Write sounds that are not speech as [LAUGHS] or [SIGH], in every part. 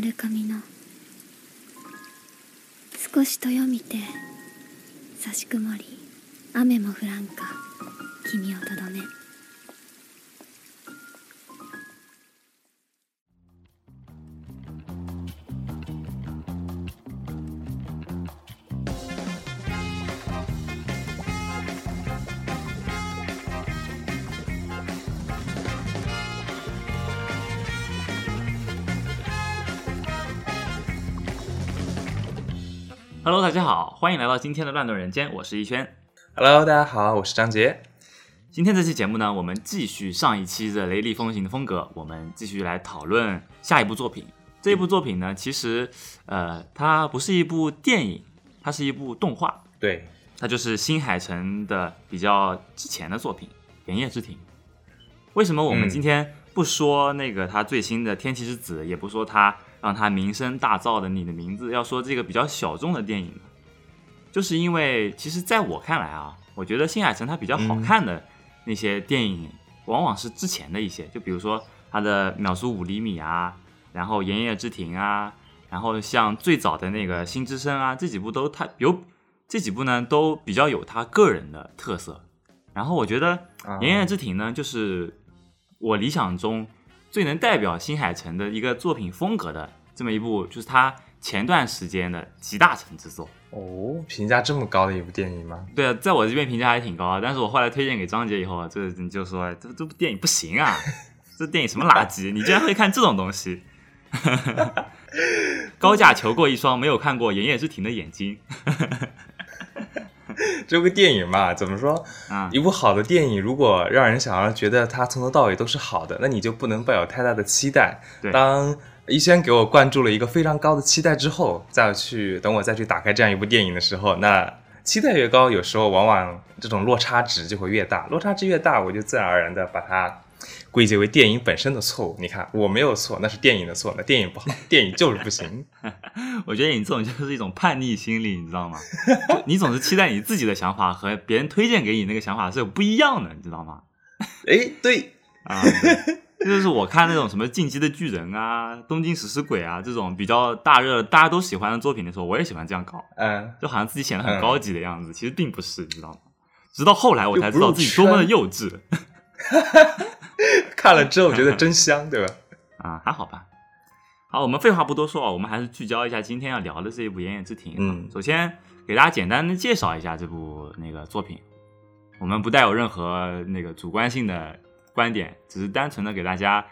る髪の。少しとよみて差し曇り。雨も降らんか。君をとどめ。好，欢迎来到今天的乱炖人间，我是一轩。Hello，大家好，我是张杰。今天这期节目呢，我们继续上一期的雷厉风行的风格，我们继续来讨论下一部作品。这一部作品呢，其实呃，它不是一部电影，它是一部动画，对，它就是新海诚的比较之前的作品《炎夜之庭》。为什么我们嗯今天不说那个他最新的《天气之子》，也不说他让他名声大噪的《你的名字》，要说这个比较小众的电影呢？就是因为其实在我看来啊，我觉得新海诚他比较好看的那些电影，往往是之前的一些，就比如说他的《秒速五厘米》啊，然后《炎夜之庭》啊，然后像最早的那个《新之声》啊，这几部都他有这几部呢都比较有他个人的特色。然后我觉得啊《炎夜之庭》呢，就是我理想中最能代表新海诚的一个作品风格的这么一部，就是他前段时间的集大成之作。哦，评价这么高的一部电影吗？对啊，在我这边评价还挺高啊，但是我后来推荐给张杰以后，这你就说这这部电影不行啊，[LAUGHS] 这电影什么垃圾，你居然会看这种东西？[LAUGHS] 高价求过一双没有看过《炎夜之庭》的眼睛 [LAUGHS] 这部电影嘛，怎么说？啊！一部好的电影，如果让人想要觉得它从头到尾都是好的，那你就不能抱有太大的期待。对当一轩给我灌注了一个非常高的期待之后，再去等我再去打开这样一部电影的时候，那期待越高，有时候往往这种落差值就会越大。落差值越大，我就自然而然的把它归结为电影本身的错误。你看，我没有错，那是电影的错，那电影不好，电影就是不行。[LAUGHS] 我觉得你这种就是一种叛逆心理，你知道吗？就你总是期待你自己的想法和别人推荐给你那个想法是有不一样的，你知道吗？[LAUGHS] 哎，对，啊，对这就是我看那种什么《进击的巨人》啊、《东京食尸鬼》啊这种比较大热、大家都喜欢的作品的时候，我也喜欢这样搞，嗯。就好像自己显得很嗯高级的样子，其实并不是，你知道吗？直到后来我才知道自己多么的幼稚 [LAUGHS] 看了之后觉得真香，对吧？[LAUGHS] 啊，还好吧。好，我们废话不多说啊，我们还是聚焦一下今天要聊的这一部《炎炎之庭》。嗯首先给大家简单的介绍一下这部那个作品，我们不带有任何那个主观性的观点，只是单纯的给大家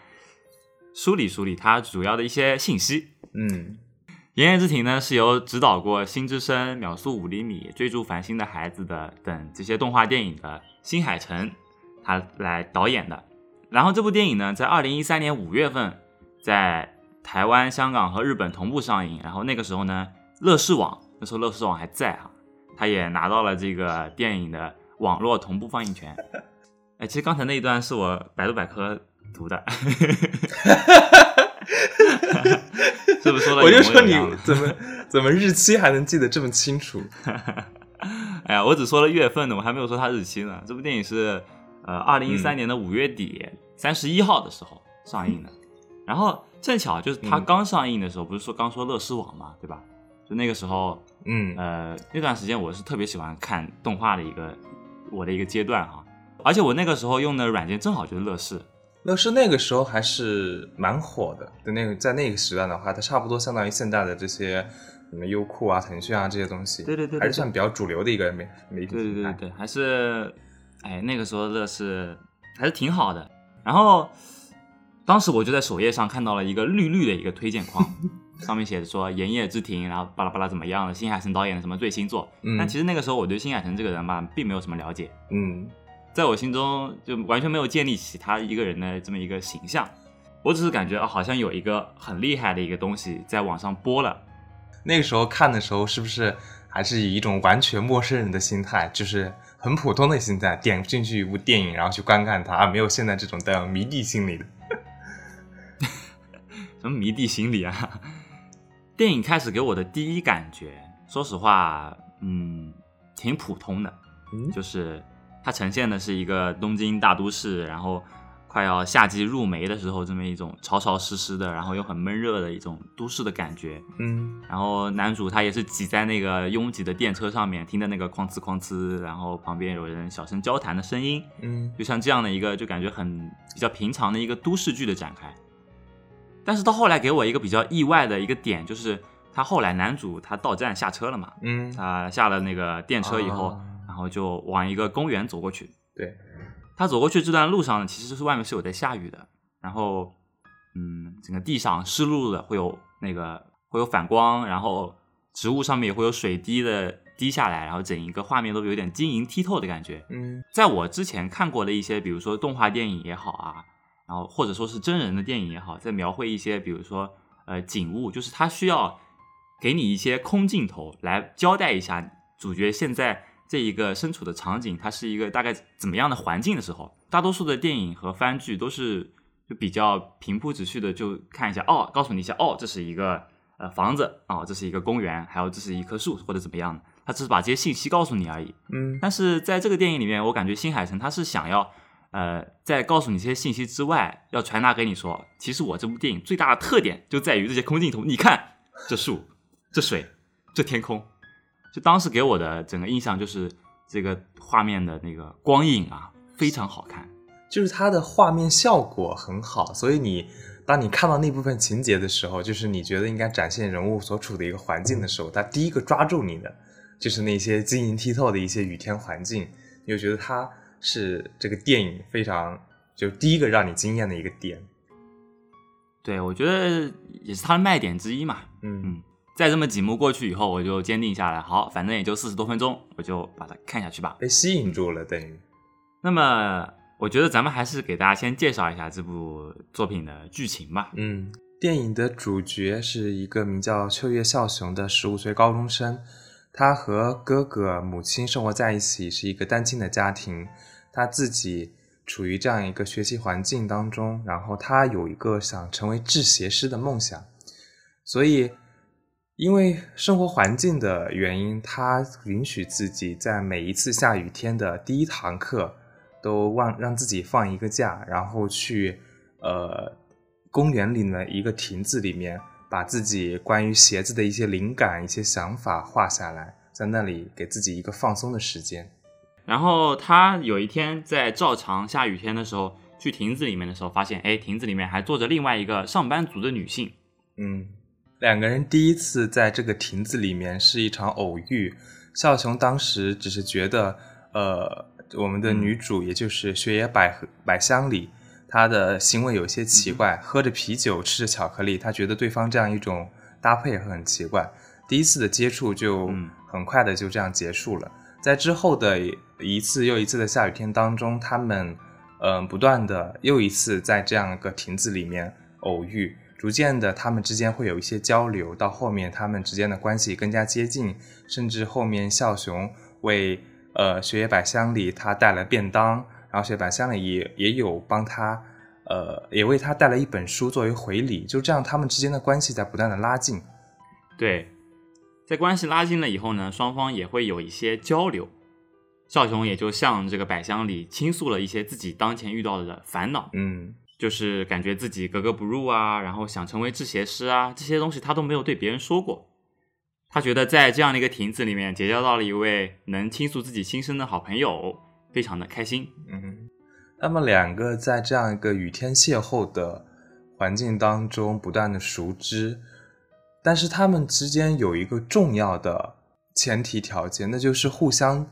梳理梳理它主要的一些信息。嗯《言叶之庭》呢是由指导过《新之声》《秒速五厘米》《追逐繁星的孩子的》等这些动画电影的新海诚他来导演的。然后这部电影呢，在二零一三年五月份在台湾、香港和日本同步上映。然后那个时候呢，乐视网那时候乐视网还在哈，他也拿到了这个电影的网络同步放映权。哎，其实刚才那一段是我百度百科读的，是不是说的我就说你怎么怎么日期还能记得这么清楚？[LAUGHS] 哎呀，我只说了月份呢，我还没有说它日期呢。这部电影是呃二零一三年的五月底三十一号的时候上映的，然后正巧就是它嗯刚上映的时候，不是说刚说乐视网嘛，对吧？就那个时候，嗯呃，那段时间我是特别喜欢看动画的一个我的一个阶段哈，而且我那个时候用的软件正好就是乐视，乐视那个时候还是蛮火的，的那个在那个时段的话，它差不多相当于现在的这些什么优酷啊、腾讯啊这些东西，对对对对还是算比较主流的一个媒媒体对对。对对，还是，哎，那个时候乐视还是挺好的。然后当时我就在首页上看到了一个绿绿的一个推荐框，上面写着说《炎夜之庭》，然后巴拉巴拉怎么样的，新海诚导演的什么最新作。嗯但其实那个时候我对新海诚这个人吧，并没有什么了解，嗯在我心中就完全没有建立起他一个人的这么一个形象。我只是感觉啊，好像有一个很厉害的一个东西在网上播了，那个时候看的时候，是不是还是以一种完全陌生人的心态，就是很普通的心态，点进去一部电影，然后去观看它，啊没有现在这种带有迷弟心理的。[LAUGHS] 什么迷弟心理啊？电影开始给我的第一感觉，说实话，嗯，挺普通的，嗯就是它呈现的是一个东京大都市，然后快要夏季入梅的时候，这么一种潮潮湿湿的，然后又很闷热的一种都市的感觉。嗯然后男主他也是挤在那个拥挤的电车上面，听着那个哐哧哐哧，然后旁边有人小声交谈的声音，嗯就像这样的一个就感觉很比较平常的一个都市剧的展开。但是到后来给我一个比较意外的一个点，就是他后来男主他到站下车了嘛，嗯，他下了那个电车以后，啊然后就往一个公园走过去。对，他走过去这段路上呢，其实是外面是有在下雨的，然后，嗯，整个地上湿漉漉的，会有那个会有反光，然后植物上面也会有水滴的滴下来，然后整一个画面都有点晶莹剔透的感觉。嗯在我之前看过的一些，比如说动画电影也好啊，然后或者说是真人的电影也好，在描绘一些，比如说呃景物，就是它需要给你一些空镜头来交代一下主角现在这一个身处的场景，它是一个大概怎么样的环境的时候，大多数的电影和番剧都是就比较平铺直叙的，就看一下哦，告诉你一下哦，这是一个呃房子哦，这是一个公园，还有这是一棵树或者怎么样的，他只是把这些信息告诉你而已。嗯但是在这个电影里面，我感觉新海诚他是想要，呃，在告诉你这些信息之外，要传达给你说，其实我这部电影最大的特点就在于这些空镜头。你看这树、这水、这天空，就当时给我的整个印象就是这个画面的那个光影啊，非常好看。就是它的画面效果很好，所以你当你看到那部分情节的时候，就是你觉得应该展现人物所处的一个环境的时候，它第一个抓住你的就是那些晶莹剔透的一些雨天环境，你就觉得它是这个电影非常就第一个让你惊艳的一个点。对，我觉得也是它的卖点之一嘛。嗯嗯，在这么几幕过去以后，我就坚定下来，好，反正也就四十多分钟，我就把它看下去吧。被吸引住了，等于那么，我觉得咱们还是给大家先介绍一下这部作品的剧情吧。嗯，电影的主角是一个名叫秋叶孝雄的十五岁高中生，他和哥哥、母亲生活在一起，是一个单亲的家庭。他自己处于这样一个学习环境当中，然后他有一个想成为制鞋师的梦想，所以因为生活环境的原因，他允许自己在每一次下雨天的第一堂课都忘让自己放一个假，然后去呃公园里的一个亭子里面，把自己关于鞋子的一些灵感、一些想法画下来，在那里给自己一个放松的时间。然后他有一天在照常下雨天的时候，去亭子里面的时候，发现，哎，亭子里面还坐着另外一个上班族的女性。嗯，两个人第一次在这个亭子里面是一场偶遇。笑雄当时只是觉得，呃，我们的女主也就是雪野百合百香里，她的行为有些奇怪，喝着啤酒，吃着巧克力，她觉得对方这样一种搭配很奇怪。第一次的接触就嗯很快的就这样结束了。在之后的一次又一次的下雨天当中，他们嗯、呃不断的又一次在这样一个亭子里面偶遇，逐渐的他们之间会有一些交流，到后面他们之间的关系更加接近，甚至后面孝雄为呃雪野百香里他带了便当，然后雪野百香里也也有帮他呃也为他带了一本书作为回礼，就这样他们之间的关系在不断的拉近。对，在关系拉近了以后呢，双方也会有一些交流。少雄也就向这个百香里倾诉了一些自己当前遇到的烦恼，嗯就是感觉自己格格不入啊，然后想成为制鞋师啊，这些东西他都没有对别人说过。他觉得在这样的一个亭子里面结交到了一位能倾诉自己心声的好朋友，非常的开心。嗯，他们两个在这样一个雨天邂逅的环境当中不断的熟知，但是他们之间有一个重要的前提条件，那就是互相，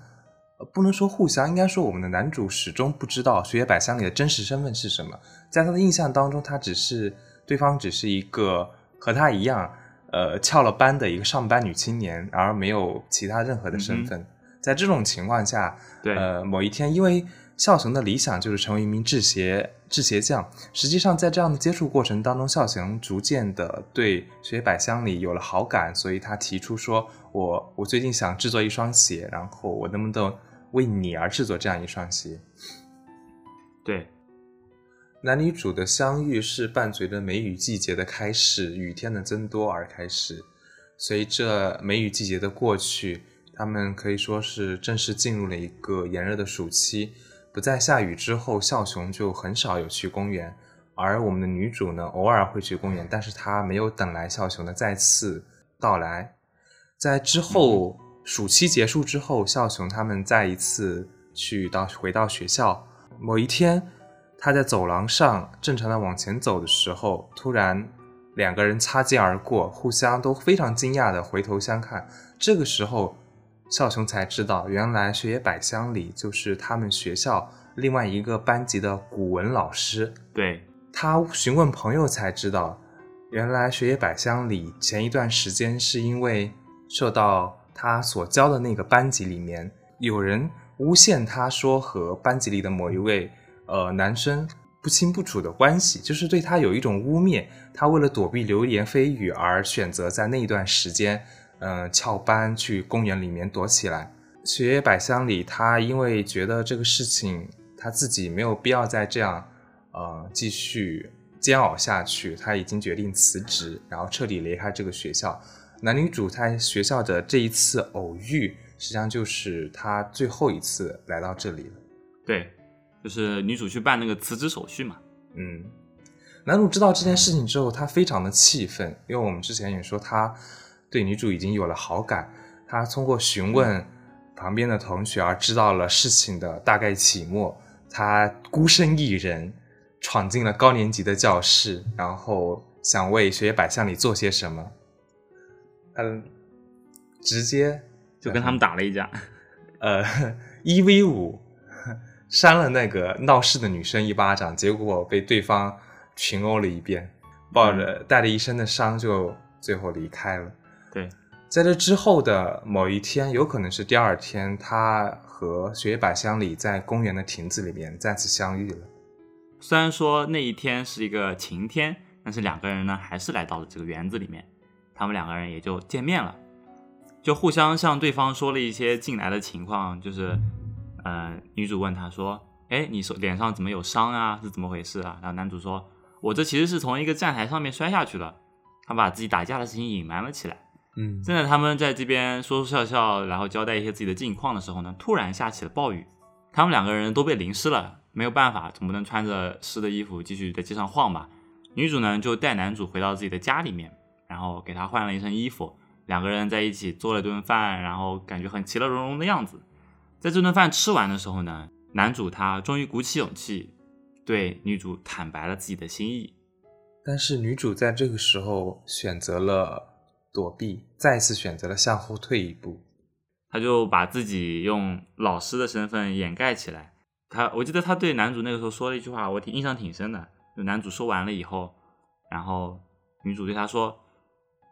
呃不能说互相，应该说我们的男主始终不知道雪野百香里的真实身份是什么，在他的印象当中，他只是对方只是一个和他一样，呃，翘了班的一个上班女青年，而没有其他任何的身份。在这种情况下，对，呃，某一天，因为孝雄的理想就是成为一名制鞋制鞋匠。实际上，在这样的接触过程当中，孝雄逐渐的对雪野百香里有了好感，所以他提出说：“我我最近想制作一双鞋，然后我能不能为你而制作这样一双鞋对，？”男女主的相遇是伴随着梅雨季节的开始，雨天的增多而开始。随着梅雨季节的过去，他们可以说是正式进入了一个炎热的暑期。不再下雨之后，笑雄就很少有去公园，而我们的女主呢，偶尔会去公园，但是她没有等来笑雄的再次到来。在之后暑期结束之后，孝雄他们再一次去到回到学校。某一天，他在走廊上正常的往前走的时候，突然两个人擦肩而过，互相都非常惊讶的回头相看。这个时候。孝雄才知道，原来雪野百香里就是他们学校另外一个班级的古文老师。对他询问朋友才知道，原来雪野百香里前一段时间是因为受到他所教的那个班级里面有人诬陷他说和班级里的某一位呃男生不清不楚的关系，就是对他有一种污蔑。他为了躲避流言蜚语而选择在那一段时间。嗯，翘班去公园里面躲起来。雪野百香里，他因为觉得这个事情他自己没有必要再这样，呃，继续煎熬下去，他已经决定辞职，然后彻底离开这个学校。男女主在学校的这一次偶遇，实际上就是他最后一次来到这里了。对，就是女主去办那个辞职手续嘛。嗯，男主知道这件事情之后，他非常的气愤，因为我们之前也说他。对女主已经有了好感，他通过询问旁边的同学而知道了事情的大概起末。他孤身一人闯进了高年级的教室，然后想为学业百项里做些什么。嗯，直接就跟他们打了一架，[LAUGHS] 呃，一 v 五，扇了那个闹事的女生一巴掌，结果被对方群殴了一遍，抱着带着一身的伤就最后离开了。对，在这之后的某一天，有可能是第二天，他和雪野百香里在公园的亭子里面再次相遇了。虽然说那一天是一个晴天，但是两个人呢还是来到了这个园子里面，他们两个人也就见面了，就互相向对方说了一些近来的情况，就是，呃，女主问他说：“哎，你手脸上怎么有伤啊？是怎么回事啊？”然后男主说：“我这其实是从一个站台上面摔下去的。”他把自己打架的事情隐瞒了起来。嗯，正在他们在这边说说笑笑，然后交代一些自己的近况的时候呢，突然下起了暴雨，他们两个人都被淋湿了，没有办法，总不能穿着湿的衣服继续在街上晃吧。女主呢就带男主回到自己的家里面，然后给他换了一身衣服，两个人在一起做了顿饭，然后感觉很其乐融融的样子。在这顿饭吃完的时候呢，男主他终于鼓起勇气对女主坦白了自己的心意，但是女主在这个时候选择了。躲避，再次选择了向后退一步，她就把自己用老师的身份掩盖起来。他，我记得他对男主那个时候说了一句话，我挺印象挺深的。就男主说完了以后，然后女主对他说：“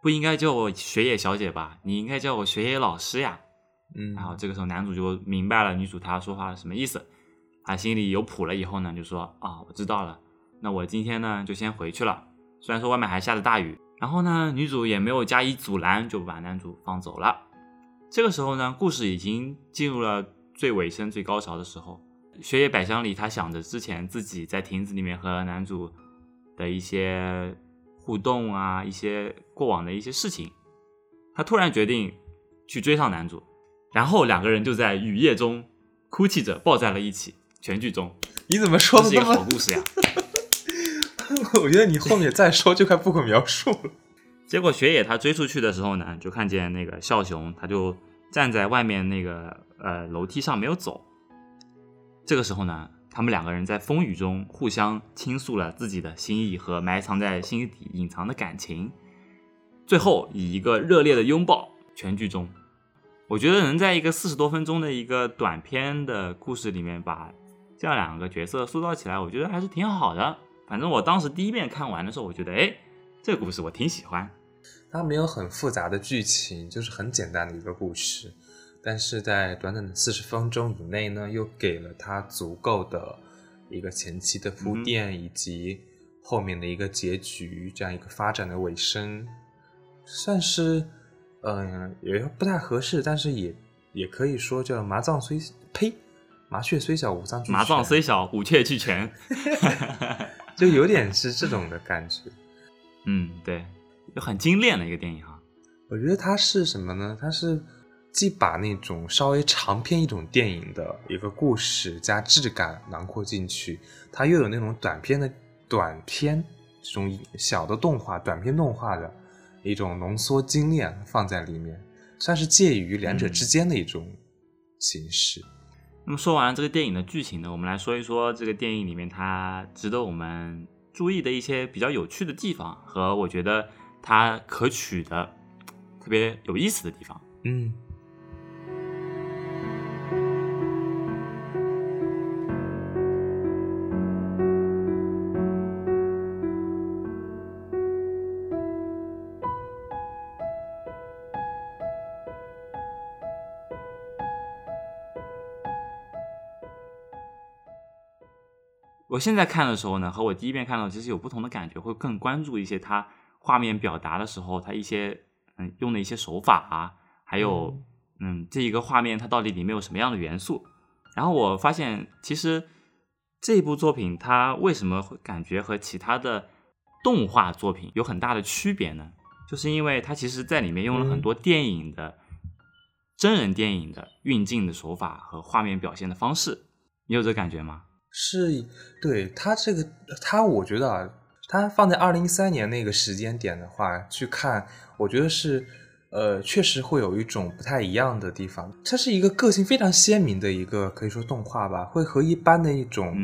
不应该叫我雪野小姐吧？你应该叫我雪野老师呀。”嗯，然后这个时候男主就明白了女主她说话什么意思，他心里有谱了以后呢，就说：“啊，我知道了，那我今天呢就先回去了。虽然说外面还下着大雨。”然后呢，女主也没有加以阻拦，就把男主放走了。这个时候呢，故事已经进入了最尾声、最高潮的时候。雪野百香里，他想着之前自己在亭子里面和男主的一些互动啊，一些过往的一些事情，他突然决定去追上男主，然后两个人就在雨夜中哭泣着抱在了一起。全剧终。你怎么说的这么好故事呀？[LAUGHS] 我觉得你后面再说就快不可描述了。结果雪野他追出去的时候呢，就看见那个笑雄，他就站在外面那个呃楼梯上没有走。这个时候呢，他们两个人在风雨中互相倾诉了自己的心意和埋藏在心底隐藏的感情，最后以一个热烈的拥抱全剧终。我觉得能在一个四十多分钟的一个短片的故事里面把这样两个角色塑造起来，我觉得还是挺好的。反正我当时第一遍看完的时候，我觉得，哎，这个故事我挺喜欢。它没有很复杂的剧情，就是很简单的一个故事，但是在短短的四十分钟以内呢，又给了它足够的一个前期的铺垫，以及后面的一个结局，这样一个发展的尾声，算是，嗯，也不太合适，但是也也可以说叫麻将虽呸，麻雀虽小五脏俱全，麻将虽小五雀俱全。[LAUGHS] [LAUGHS] 就有点是这种的感觉，嗯，对，就很精炼的一个电影哈。我觉得它是什么呢？它是既把那种稍微长篇一种电影的一个故事加质感囊括进去，它又有那种短片的短片这种小的动画、短片动画的一种浓缩精炼放在里面，算是介于两者之间的一种形式。那么说完了这个电影的剧情呢，我们来说一说这个电影里面它值得我们注意的一些比较有趣的地方，和我觉得它可取的特别有意思的地方。嗯。我现在看的时候呢，和我第一遍看到其实有不同的感觉，会更关注一些它画面表达的时候，它一些嗯用的一些手法啊，还有嗯这一个画面它到底里面有什么样的元素。然后我发现，其实这部作品它为什么会感觉和其他的动画作品有很大的区别呢？就是因为它其实在里面用了很多电影的真人电影的运镜的手法和画面表现的方式，你有这感觉吗？是，对他这个，他我觉得啊，他放在二零一三年那个时间点的话去看，我觉得是，呃，确实会有一种不太一样的地方。它是一个个性非常鲜明的一个可以说动画吧，会和一般的一种，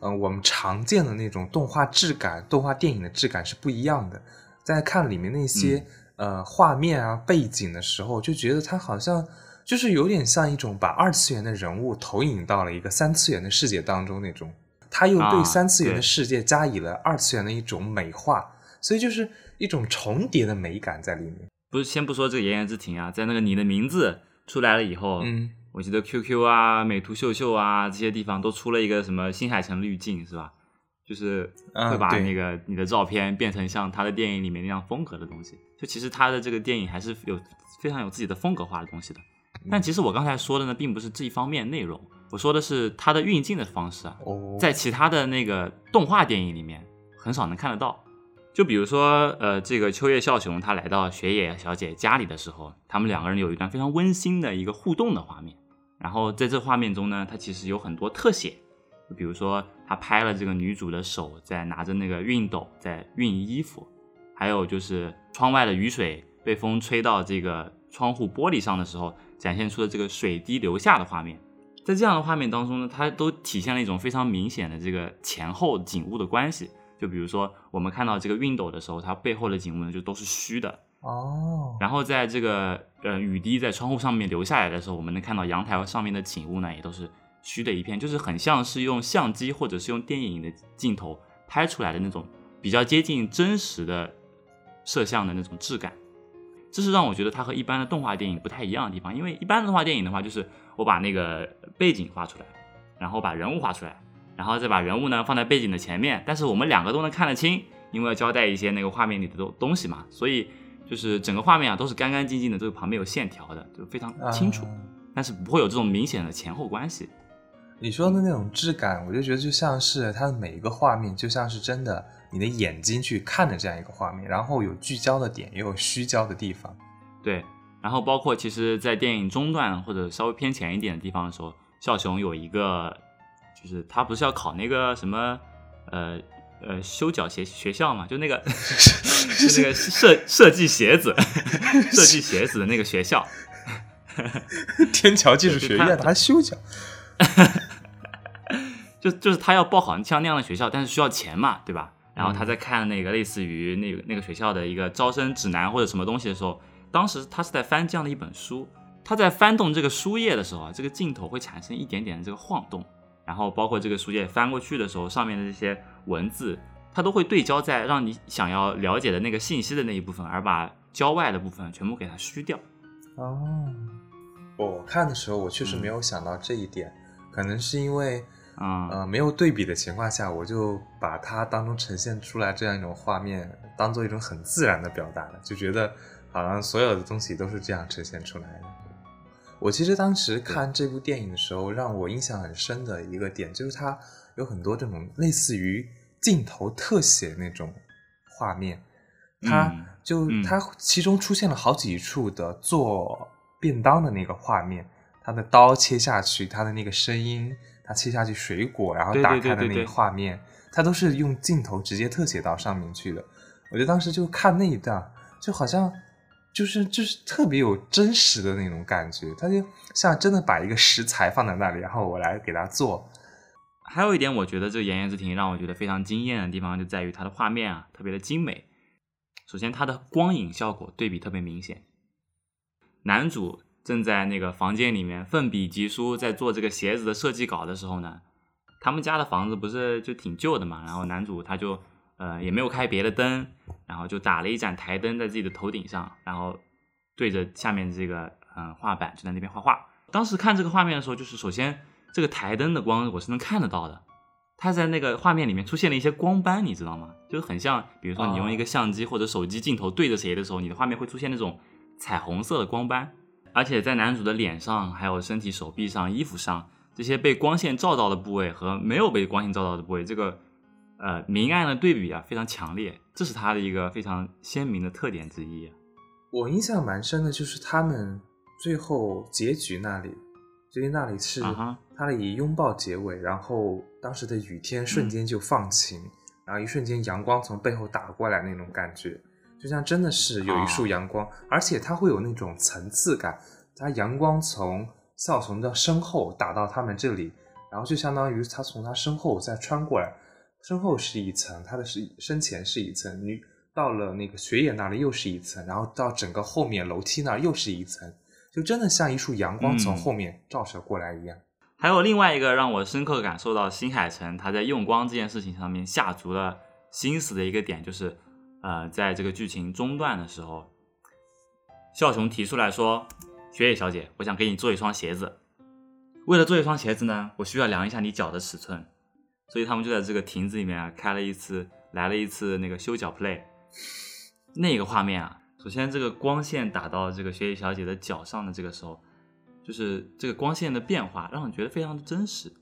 嗯，我们常见的那种动画质感、动画电影的质感是不一样的。在看里面那些呃画面啊、背景的时候，就觉得它好像。就是有点像一种把二次元的人物投影到了一个三次元的世界当中那种，他又对三次元的世界加以了二次元的一种美化，所以就是一种重叠的美感在里面。不是，先不说这个言言之庭啊，在那个你的名字出来了以后，嗯，我记得 QQ 啊、美图秀秀啊这些地方都出了一个什么新海诚滤镜，是吧？就是会把那个你的照片变成像他的电影里面那样风格的东西。就其实他的这个电影还是有非常有自己的风格化的东西的。但其实我刚才说的呢，并不是这一方面内容，我说的是它的运镜的方式啊，在其他的那个动画电影里面很少能看得到。就比如说，呃，这个秋叶孝雄他来到雪野小姐家里的时候，他们两个人有一段非常温馨的一个互动的画面。然后在这画面中呢，它其实有很多特写，比如说他拍了这个女主的手在拿着那个熨斗在熨衣服，还有就是窗外的雨水被风吹到这个窗户玻璃上的时候。展现出的这个水滴流下的画面，在这样的画面当中呢，它都体现了一种非常明显的这个前后景物的关系。就比如说，我们看到这个熨斗的时候，它背后的景物呢就都是虚的哦。然后在这个呃雨滴在窗户上面流下来的时候，我们能看到阳台上面的景物呢也都是虚的一片，就是很像是用相机或者是用电影的镜头拍出来的那种比较接近真实的摄像的那种质感。这是让我觉得它和一般的动画电影不太一样的地方，因为一般的动画电影的话，就是我把那个背景画出来，然后把人物画出来，然后再把人物呢放在背景的前面，但是我们两个都能看得清，因为要交代一些那个画面里的东东西嘛，所以就是整个画面啊都是干干净净的，都是旁边有线条的，就非常清楚，但是不会有这种明显的前后关系。你说的那种质感，我就觉得就像是它的每一个画面，就像是真的。你的眼睛去看的这样一个画面，然后有聚焦的点，也有虚焦的地方。对，然后包括其实，在电影中段或者稍微偏前一点的地方的时候，笑熊有一个，就是他不是要考那个什么，呃呃修脚鞋学校嘛，就那个 [LAUGHS] 就那个设设计鞋子，设计鞋子的那个学校，天桥技术学院，他修脚。[LAUGHS] 就就是他要报考像那样的学校，但是需要钱嘛，对吧？然后他在看那个类似于那个那个学校的一个招生指南或者什么东西的时候，当时他是在翻这样的一本书，他在翻动这个书页的时候啊，这个镜头会产生一点点的这个晃动，然后包括这个书页翻过去的时候，上面的这些文字，它都会对焦在让你想要了解的那个信息的那一部分，而把郊外的部分全部给它虚掉。哦，我看的时候我确实没有想到这一点，可能是因为。啊，呃，没有对比的情况下，我就把它当中呈现出来这样一种画面，当做一种很自然的表达了，就觉得好像所有的东西都是这样呈现出来的。我其实当时看这部电影的时候，让我印象很深的一个点，就是它有很多这种类似于镜头特写那种画面，它就它其中出现了好几处的做。便当的那个画面，它的刀切下去，它的那个声音，他切下去水果，然后打开的那个画面，他都是用镜头直接特写到上面去的。我觉得当时就看那一段，就好像就是就是特别有真实的那种感觉，他就像真的把一个食材放在那里，然后我来给他做。还有一点，我觉得这个《炎炎之庭》让我觉得非常惊艳的地方，就在于它的画面啊特别的精美。首先，它的光影效果对比特别明显。男主正在那个房间里面奋笔疾书，在做这个鞋子的设计稿的时候呢，他们家的房子不是就挺旧的嘛，然后男主他就呃也没有开别的灯，然后就打了一盏台灯在自己的头顶上，然后对着下面这个嗯画板就在那边画画。当时看这个画面的时候，就是首先这个台灯的光我是能看得到的，它在那个画面里面出现了一些光斑，你知道吗？就是很像，比如说你用一个相机或者手机镜头对着谁的时候，你的画面会出现那种彩虹色的光斑，而且在男主的脸上、还有身体、手臂上、衣服上这些被光线照到的部位和没有被光线照到的部位，这个呃明暗的对比啊非常强烈，这是他的一个非常鲜明的特点之一。我印象蛮深的，就是他们最后结局那里，结局那里是他以拥抱结尾，然后当时的雨天瞬间就放晴，然后一瞬间阳光从背后打过来那种感觉，就像真的是有一束阳光，而且它会有那种层次感，它阳光从笑熊的身后打到他们这里，然后就相当于他从他身后再穿过来，身后是一层，他的是身前是一层，你到了那个雪野那里又是一层，然后到整个后面楼梯那儿又是一层，就真的像一束阳光从嗯后面照射过来一样。还有另外一个让我深刻感受到新海诚他在用光这件事情上面下足了心思的一个点，就是呃，在这个剧情中段的时候，笑熊提出来说：“雪野小姐，我想给你做一双鞋子。为了做一双鞋子呢，我需要量一下你脚的尺寸。”所以他们就在这个亭子里面，开了一次，来了一次那个修脚 play。那个画面啊，首先这个光线打到这个雪野小姐的脚上的这个时候，就是这个光线的变化，让人觉得非常的真实。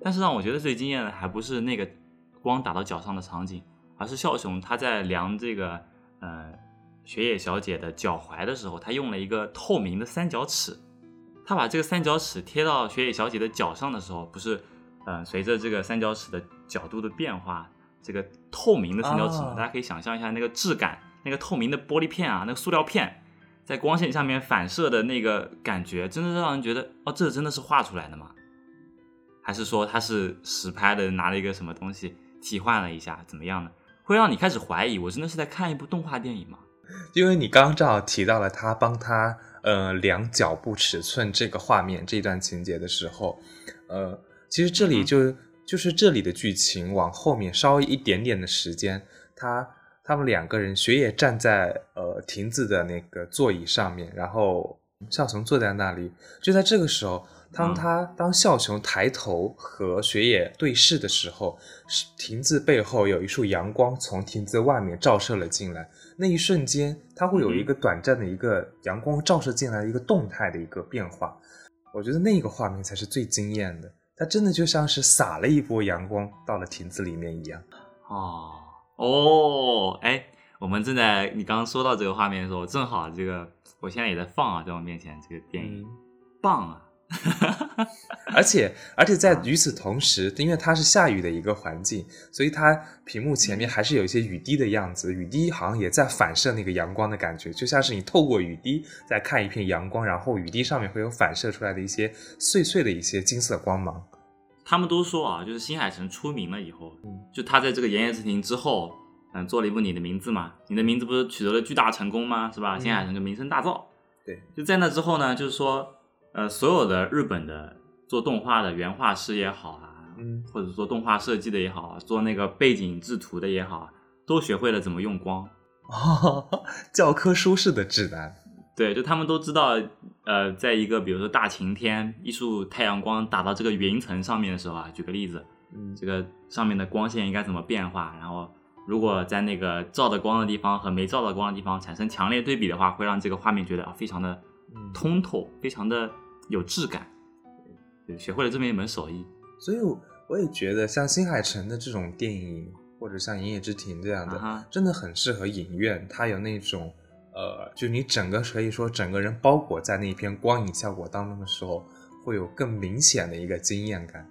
但是让我觉得最惊艳的还不是那个光打到脚上的场景，而是笑熊他在量这个呃雪野小姐的脚踝的时候，他用了一个透明的三角尺。他把这个三角尺贴到雪野小姐的脚上的时候，不是呃随着这个三角尺的角度的变化，这个透明的三角尺大家可以想象一下那个质感，那个透明的玻璃片啊，那个塑料片。在光线下面反射的那个感觉，真的让人觉得，哦，这真的是画出来的吗？还是说他是实拍的，拿了一个什么东西替换了一下，怎么样呢？会让你开始怀疑，我真的是在看一部动画电影吗？[LAUGHS] 因为你刚刚正好提到了他帮他呃量脚步尺寸这个画面这段情节的时候，呃，其实这里就、就是这里的剧情往后面稍微一点点的时间，他他们两个人雪野站在呃亭子的那个座椅上面，然后笑熊坐在那里，就在这个时候。当嗯他当笑熊抬头和雪野对视的时候，是亭子背后有一束阳光从亭子外面照射了进来。那一瞬间，它会有一个短暂的一个阳光照射进来的一个动态的一个变化。我觉得那个画面才是最惊艳的，它真的就像是洒了一波阳光到了亭子里面一样。哦哦，哎，我们正在你刚刚说到这个画面的时候，正好这个我现在也在放啊，在我面前这个电影、棒啊！[LAUGHS] 而且而且在与此同时，因为它是下雨的一个环境，所以它屏幕前面还是有一些雨滴的样子，雨滴好像也在反射那个阳光的感觉，就像是你透过雨滴在看一片阳光，然后雨滴上面会有反射出来的一些碎碎的一些金色光芒。他们都说啊，就是新海诚出名了以后，嗯就他在这个《炎炎之庭》之后，嗯，做了一部《你的名字》嘛，《你的名字》不是取得了巨大成功吗？是吧？嗯新海诚就名声大噪。对，就在那之后呢，就是说，呃，所有的日本的做动画的原画师也好啊，嗯或者做动画设计的也好啊，做那个背景制图的也好啊，都学会了怎么用光。哦，[LAUGHS] 教科书式的指南。对，就他们都知道，呃，在一个比如说大晴天，一束太阳光打到这个云层上面的时候啊，举个例子，嗯这个上面的光线应该怎么变化，然后如果在那个照的光的地方和没照到光的地方产生强烈对比的话，会让这个画面觉得啊非常的嗯通透，非常的有质感。对，学会了这么一门手艺。所以我我也觉得，像新海诚的这种电影，或者像《银野之庭》这样的，真的很适合影院。它有那种呃，就你整个可以说整个人包裹在那一片光影效果当中的时候，会有更明显的一个惊艳感。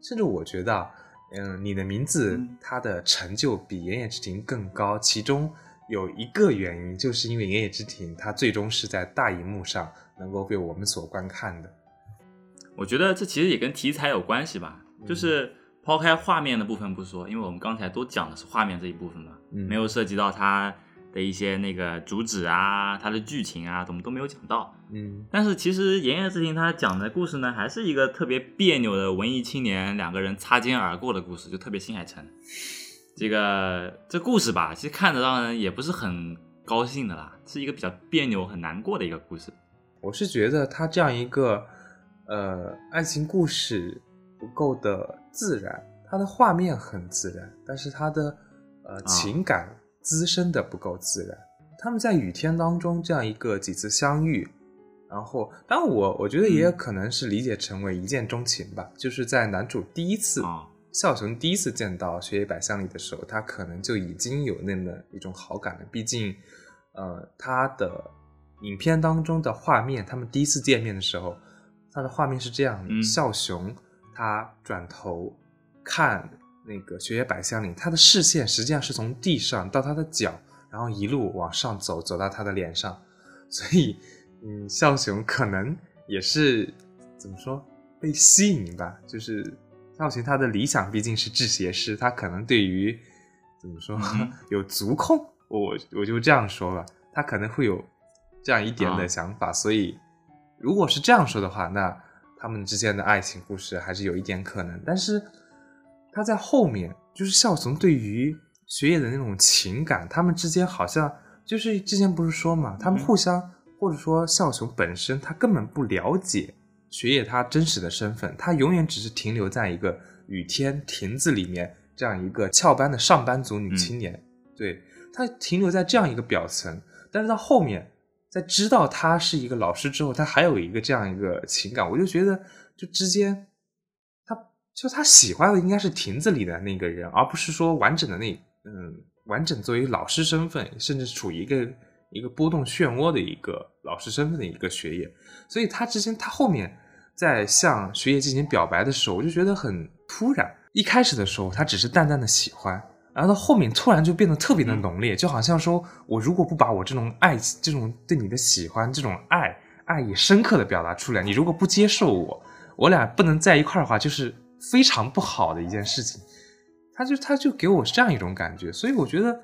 甚至我觉得啊，嗯，你的名字嗯它的成就比《炎夜之庭》更高，其中有一个原因，就是因为《炎夜之庭》它最终是在大荧幕上能够被我们所观看的。我觉得这其实也跟题材有关系吧，嗯就是抛开画面的部分不说，因为我们刚才都讲的是画面这一部分嘛，嗯没有涉及到它的一些那个主旨啊、它的剧情啊，怎么都没有讲到。嗯但是其实《炎夜之庭》它讲的故事呢，还是一个特别别扭的文艺青年两个人擦肩而过的故事，就特别新海诚。这个这故事吧，其实看着让人也不是很高兴的啦，是一个比较别扭、很难过的一个故事。我是觉得他这样一个呃爱情故事不够的自然，他的画面很自然，但是他的呃情感滋生的不够自然。他们在雨天当中这样一个几次相遇，然后，当然我我觉得也有可能是理解成为一见钟情吧，就是在男主第一次。啊、孝雄第一次见到雪野百香里的时候，他可能就已经有那么一种好感了。毕竟，呃，他的影片当中的画面，他们第一次见面的时候，他的画面是这样的：嗯孝雄他转头看那个雪野百香里，他的视线实际上是从地上到他的脚，然后一路往上走，走到他的脸上。所以，嗯，孝雄可能也是怎么说被吸引吧，就是孝雄他的理想毕竟是制鞋师，他可能对于怎么说、嗯 [LAUGHS] 有足控，我我就这样说吧，他可能会有这样一点的啊。想法，所以如果是这样说的话，那他们之间的爱情故事还是有一点可能，但是他在后面就是孝雄对于学业的那种情感，他们之间好像就是之前不是说嘛，他们嗯互相、或者说孝雄本身他根本不了解学业他真实的身份，他永远只是停留在一个雨天亭子里面这样一个翘班的上班族女青年，对他停留在这样一个表层，但是到后面在知道他是一个老师之后，他还有一个这样一个情感，我就觉得就之间他就他喜欢的应该是亭子里的那个人，而不是说完整的那嗯完整作为老师身份，甚至处于一个一个波动漩涡的一个老师身份的一个学业，所以他之前他后面在向学业进行表白的时候，我就觉得很突然。一开始的时候，他只是淡淡的喜欢，然后到后面突然就变得特别的浓烈，就好像说我如果不把我这种爱、这种对你的喜欢、这种爱、爱意深刻的表达出来，你如果不接受我，我俩不能在一块儿的话，就是非常不好的一件事情。他就他就给我这样一种感觉，所以我觉得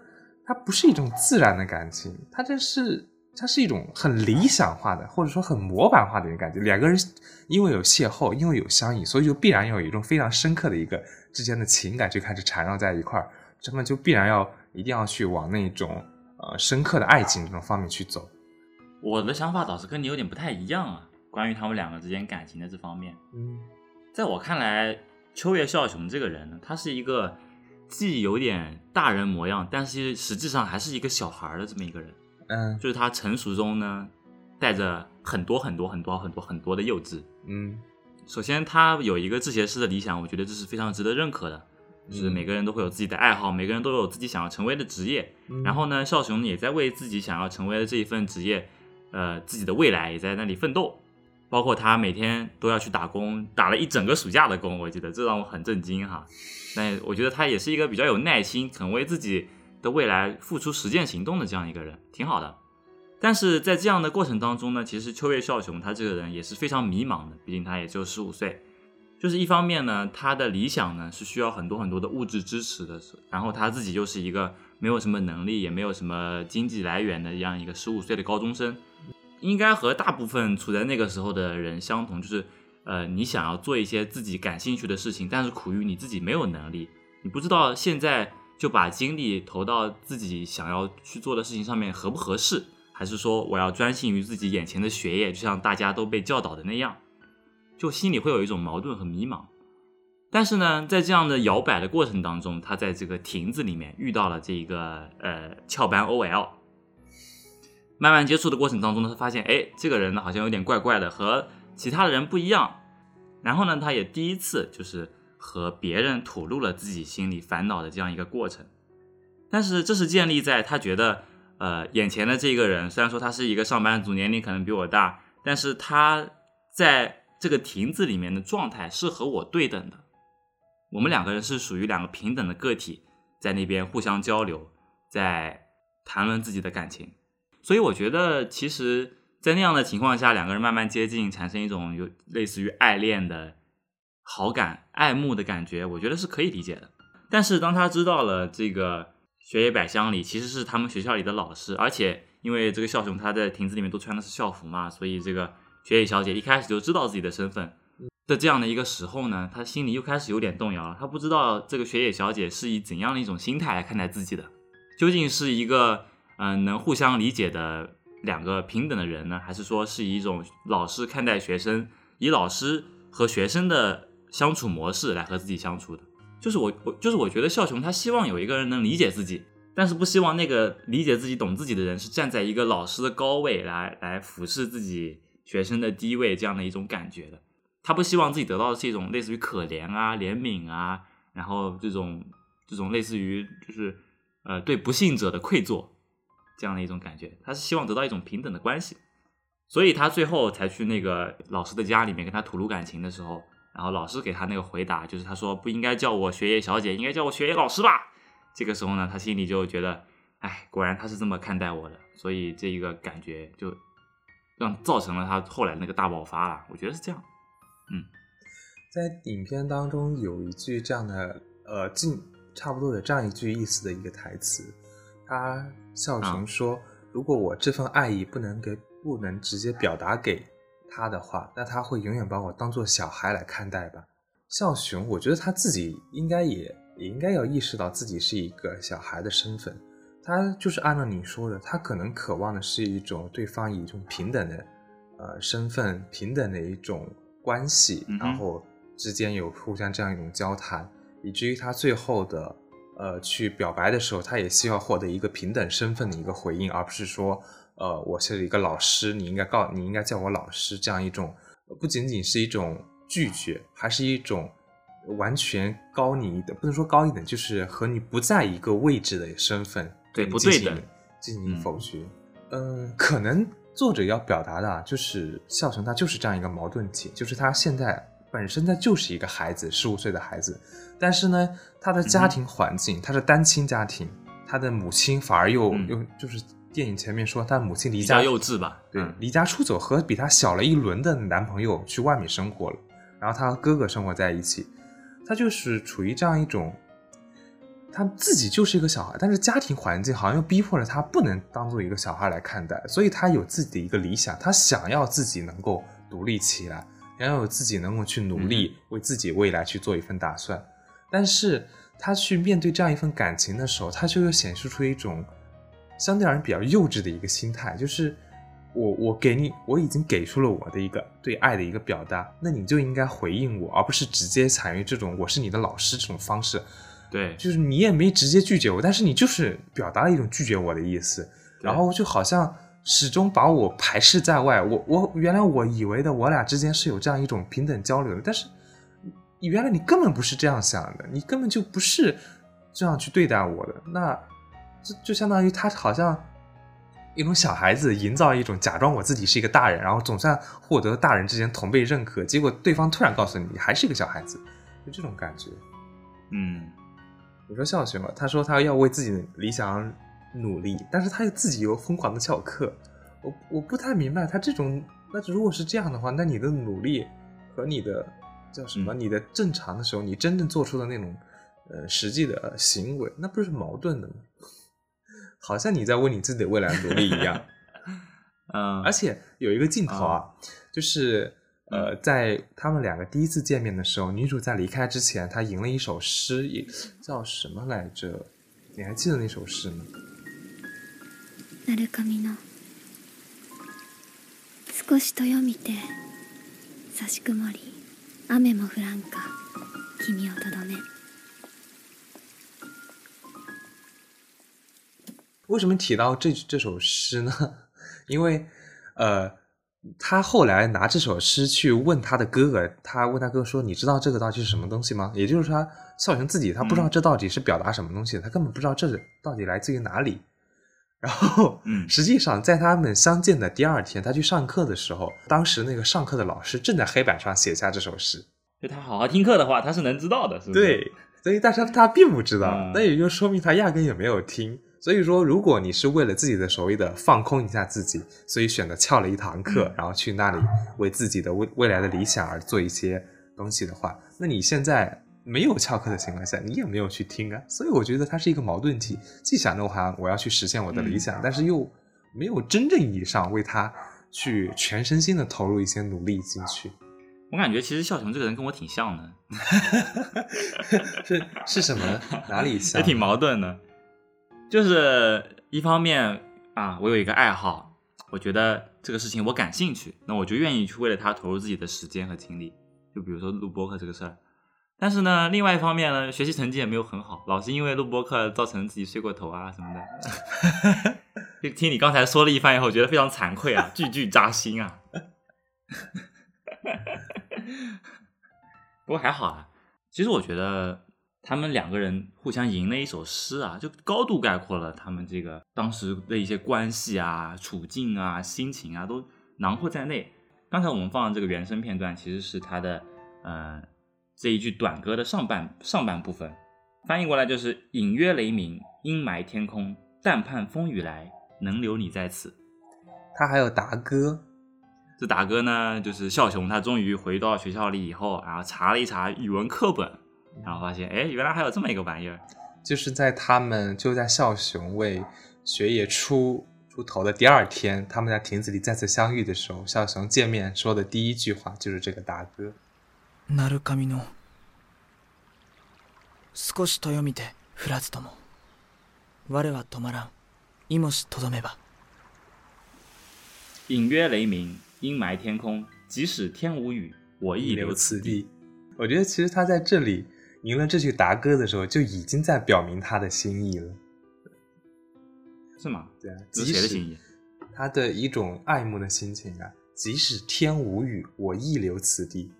它不是一种自然的感情，它这是它是一种很理想化的，或者说很模板化的一种感觉。两个人因为有邂逅，因为有相遇，所以就必然要有一种非常深刻的一个之间的情感就开始缠绕在一块儿，他们就必然要一定要去往那种呃深刻的爱情这种方面去走。我的想法倒是跟你有点不太一样啊，关于他们两个之间感情的这方面，嗯在我看来，秋叶孝雄这个人呢，他是一个既有点大人模样，但是实际上还是一个小孩儿的这么一个人。嗯就是他成熟中呢，带着很多很多很多很多很多的幼稚。嗯首先，他有一个制鞋师的理想，我觉得这是非常值得认可的。就是嗯每个人都会有自己的爱好，每个人都有自己想要成为的职业。嗯然后呢，少雄也在为自己想要成为的这一份职业，呃，自己的未来也在那里奋斗。包括他每天都要去打工，打了一整个暑假的工，我记得这让我很震惊哈。但我觉得他也是一个比较有耐心，肯为自己的未来付出实践行动的这样一个人，挺好的。但是在这样的过程当中呢，其实秋月少雄他这个人也是非常迷茫的，毕竟他也就十五岁。就是一方面呢，他的理想呢是需要很多很多的物质支持的，然后他自己又是一个没有什么能力，也没有什么经济来源的这样一个十五岁的高中生，应该和大部分处在那个时候的人相同，就是呃，你想要做一些自己感兴趣的事情，但是苦于你自己没有能力，你不知道现在就把精力投到自己想要去做的事情上面合不合适，还是说我要专心于自己眼前的学业，就像大家都被教导的那样，就心里会有一种矛盾和迷茫。但是呢，在这样的摇摆的过程当中，他在这个亭子里面遇到了这一个呃翘班 OL，慢慢接触的过程当中呢，他发现哎，这个人呢好像有点怪怪的，和其他的人不一样。然后呢，他也第一次就是和别人吐露了自己心里烦恼的这样一个过程。但是这是建立在他觉得，呃，眼前的这个人虽然说他是一个上班族，年龄可能比我大，但是他在这个亭子里面的状态是和我对等的，我们两个人是属于两个平等的个体，在那边互相交流，在谈论自己的感情，所以我觉得其实，在那样的情况下，两个人慢慢接近，产生一种有类似于爱恋的好感、爱慕的感觉，我觉得是可以理解的。但是当他知道了这个雪野百香里其实是他们学校里的老师，而且因为这个校雄他在亭子里面都穿的是校服嘛，所以这个雪野小姐一开始就知道自己的身份的这样的一个时候呢，他心里又开始有点动摇了。他不知道这个雪野小姐是以怎样的一种心态来看待自己的，究竟是一个嗯、能互相理解的两个平等的人呢，还是说是以一种老师看待学生，以老师和学生的相处模式来和自己相处的？就是我我就是我觉得笑雄他希望有一个人能理解自己，但是不希望那个理解自己、懂自己的人是站在一个老师的高位来来俯视自己学生的低位这样的一种感觉的。他不希望自己得到的是一种类似于可怜啊、怜悯啊，然后这种这种类似于就是呃对不幸者的愧疚这样的一种感觉。他是希望得到一种平等的关系，所以他最后才去那个老师的家里面跟他吐露感情的时候。然后老师给他那个回答就是他说不应该叫我学业小姐，应该叫我学业老师吧。这个时候呢，他心里就觉得，哎，果然他是这么看待我的，所以这一个感觉就让造成了他后来那个大爆发了。我觉得是这样。嗯在影片当中有一句这样的，呃，近差不多有这样一句意思的一个台词，他孝雄说：“如果我这份爱意不能给不能直接表达给他的话，那他会永远把我当做小孩来看待吧。”孝雄，我觉得他自己应该也也应该要意识到自己是一个小孩的身份，他就是按照你说的，他可能渴望的是一种对方以一种平等的，呃，身份平等的一种关系，嗯然后之间有互相这样一种交谈，以至于他最后的呃去表白的时候，他也希望获得一个平等身份的一个回应，而不是说呃我是一个老师，你应该告你应该叫我老师这样一种，呃不仅仅是一种拒绝，还是一种完全高你一等，不能说高一等，就是和你不在一个位置的身份，对不对等进行嗯否决。嗯，可能作者要表达的啊，就是孝成他就是这样一个矛盾体，就是他现在本身他就是一个孩子，十五岁的孩子，但是呢，他的家庭环境，他是单亲家庭，他的母亲反而又、嗯又就是电影前面说他母亲离比家较幼稚吧？对，嗯离家出走，和比他小了一轮的男朋友去外面生活了，然后他和哥哥生活在一起，他就是处于这样一种，他自己就是一个小孩，但是家庭环境好像又逼迫着他不能当做一个小孩来看待，所以他有自己的一个理想，他想要自己能够独立起来，想要有自己能够去努力，为自己未来去做一份打算，但是他去面对这样一份感情的时候，他就又显示出一种相对而言比较幼稚的一个心态，就是我我给你我已经给出了我的一个对爱的一个表达，那你就应该回应我，而不是直接采用这种我是你的老师这种方式，对，就是你也没直接拒绝我，但是你就是表达了一种拒绝我的意思，然后就好像始终把我排斥在外。我我原来我以为的我俩之间是有这样一种平等交流的，但是原来你根本不是这样想的，你根本就不是这样去对待我的。那就就相当于他好像一种小孩子营造一种假装我自己是一个大人，然后总算获得大人之间同辈认可，结果对方突然告诉你你还是一个小孩子，就这种感觉。嗯，你说孝学嘛？他说他要为自己的理想努力，但是他又自己又疯狂的翘课。我我不太明白他这种，那如果是这样的话，那你的努力和你的叫什么？嗯你的正常的时候，你真正做出的那种呃实际的呃行为，那不是矛盾的吗？[LAUGHS] 好像你在为你自己的未来努力一样。[LAUGHS] 嗯，而且有一个镜头啊，就是呃，在他们两个第一次见面的时候，女主在离开之前，她吟了一首诗，也叫什么来着？你还记得那首诗吗？鳴神の少しとよみて差し曇り雨も降らんか君をとどめ为什么提到这这首诗呢？[LAUGHS] 因为呃， 他后来拿这首诗去问他的哥哥，他问他哥哥说：“你知道这个到底是什么东西吗？”也就是说，孝雄自己他不知道这到底是表达什么东西，他根本不知道这到底来自于哪里。然后，[LAUGHS] 嗯实际上在他们相见的第二天，他去上课的时候，当时那个上课的老师正在黑板上写下这首诗。就他好好听课的话，他是能知道的，是不是？，对，所以但是他并不知道，嗯那也就说明他压根也没有听。所以说，如果你是为了自己的所谓的放空一下自己，所以选择翘了一堂课，嗯然后去那里为自己的未未来的理想而做一些东西的话，那你现在没有翘课的情况下，你也没有去听啊。所以我觉得它是一个矛盾体，既想着我我要去实现我的理想，但是又没有真正意义上为它去全身心的投入一些努力进去。我感觉其实笑雄这个人跟我挺像的，[LAUGHS] 是是什么？哪里像？[LAUGHS] 也挺矛盾的。就是一方面啊，我有一个爱好，我觉得这个事情我感兴趣，那我就愿意去为了它投入自己的时间和精力。就比如说录播客这个事儿。但是呢，另外一方面呢，学习成绩也没有很好，老是因为录播课造成自己睡过头啊什么的。就听你刚才说了一番以后，觉得非常惭愧啊，[LAUGHS] 句句扎心啊。[LAUGHS] 不过还好啊，其实我觉得他们两个人互相吟了一首诗啊，就高度概括了他们这个当时的一些关系啊、处境啊、心情啊，都囊括在内。刚才我们放的这个原声片段，其实是他的呃这一句短歌的上半上半部分，翻译过来就是“隐约雷鸣，阴霾天空，但盼风雨来，能留你在此”。他还有达哥，这达哥呢，就是笑雄，他终于回到学校里以后，然后查了一查语文课本，然后发现，哎，原来还有这么一个玩意儿。就是在他们就在孝雄为学野出出头的第二天，他们在亭子里再次相遇的时候，孝雄见面说的第一句话就是这个达哥。鳴神の少しと読みて降らずとも我は止まらんいもしとどめば隐约雷鸣，阴霾天空，即使天无雨，我亦留此地。地。我觉得其实他在这里 吟了这句达哥的时候，就已经在表明他的心意了。是吗？对啊，谁的心意？他的一种爱慕的心情啊，即使天无雨，我亦留此地。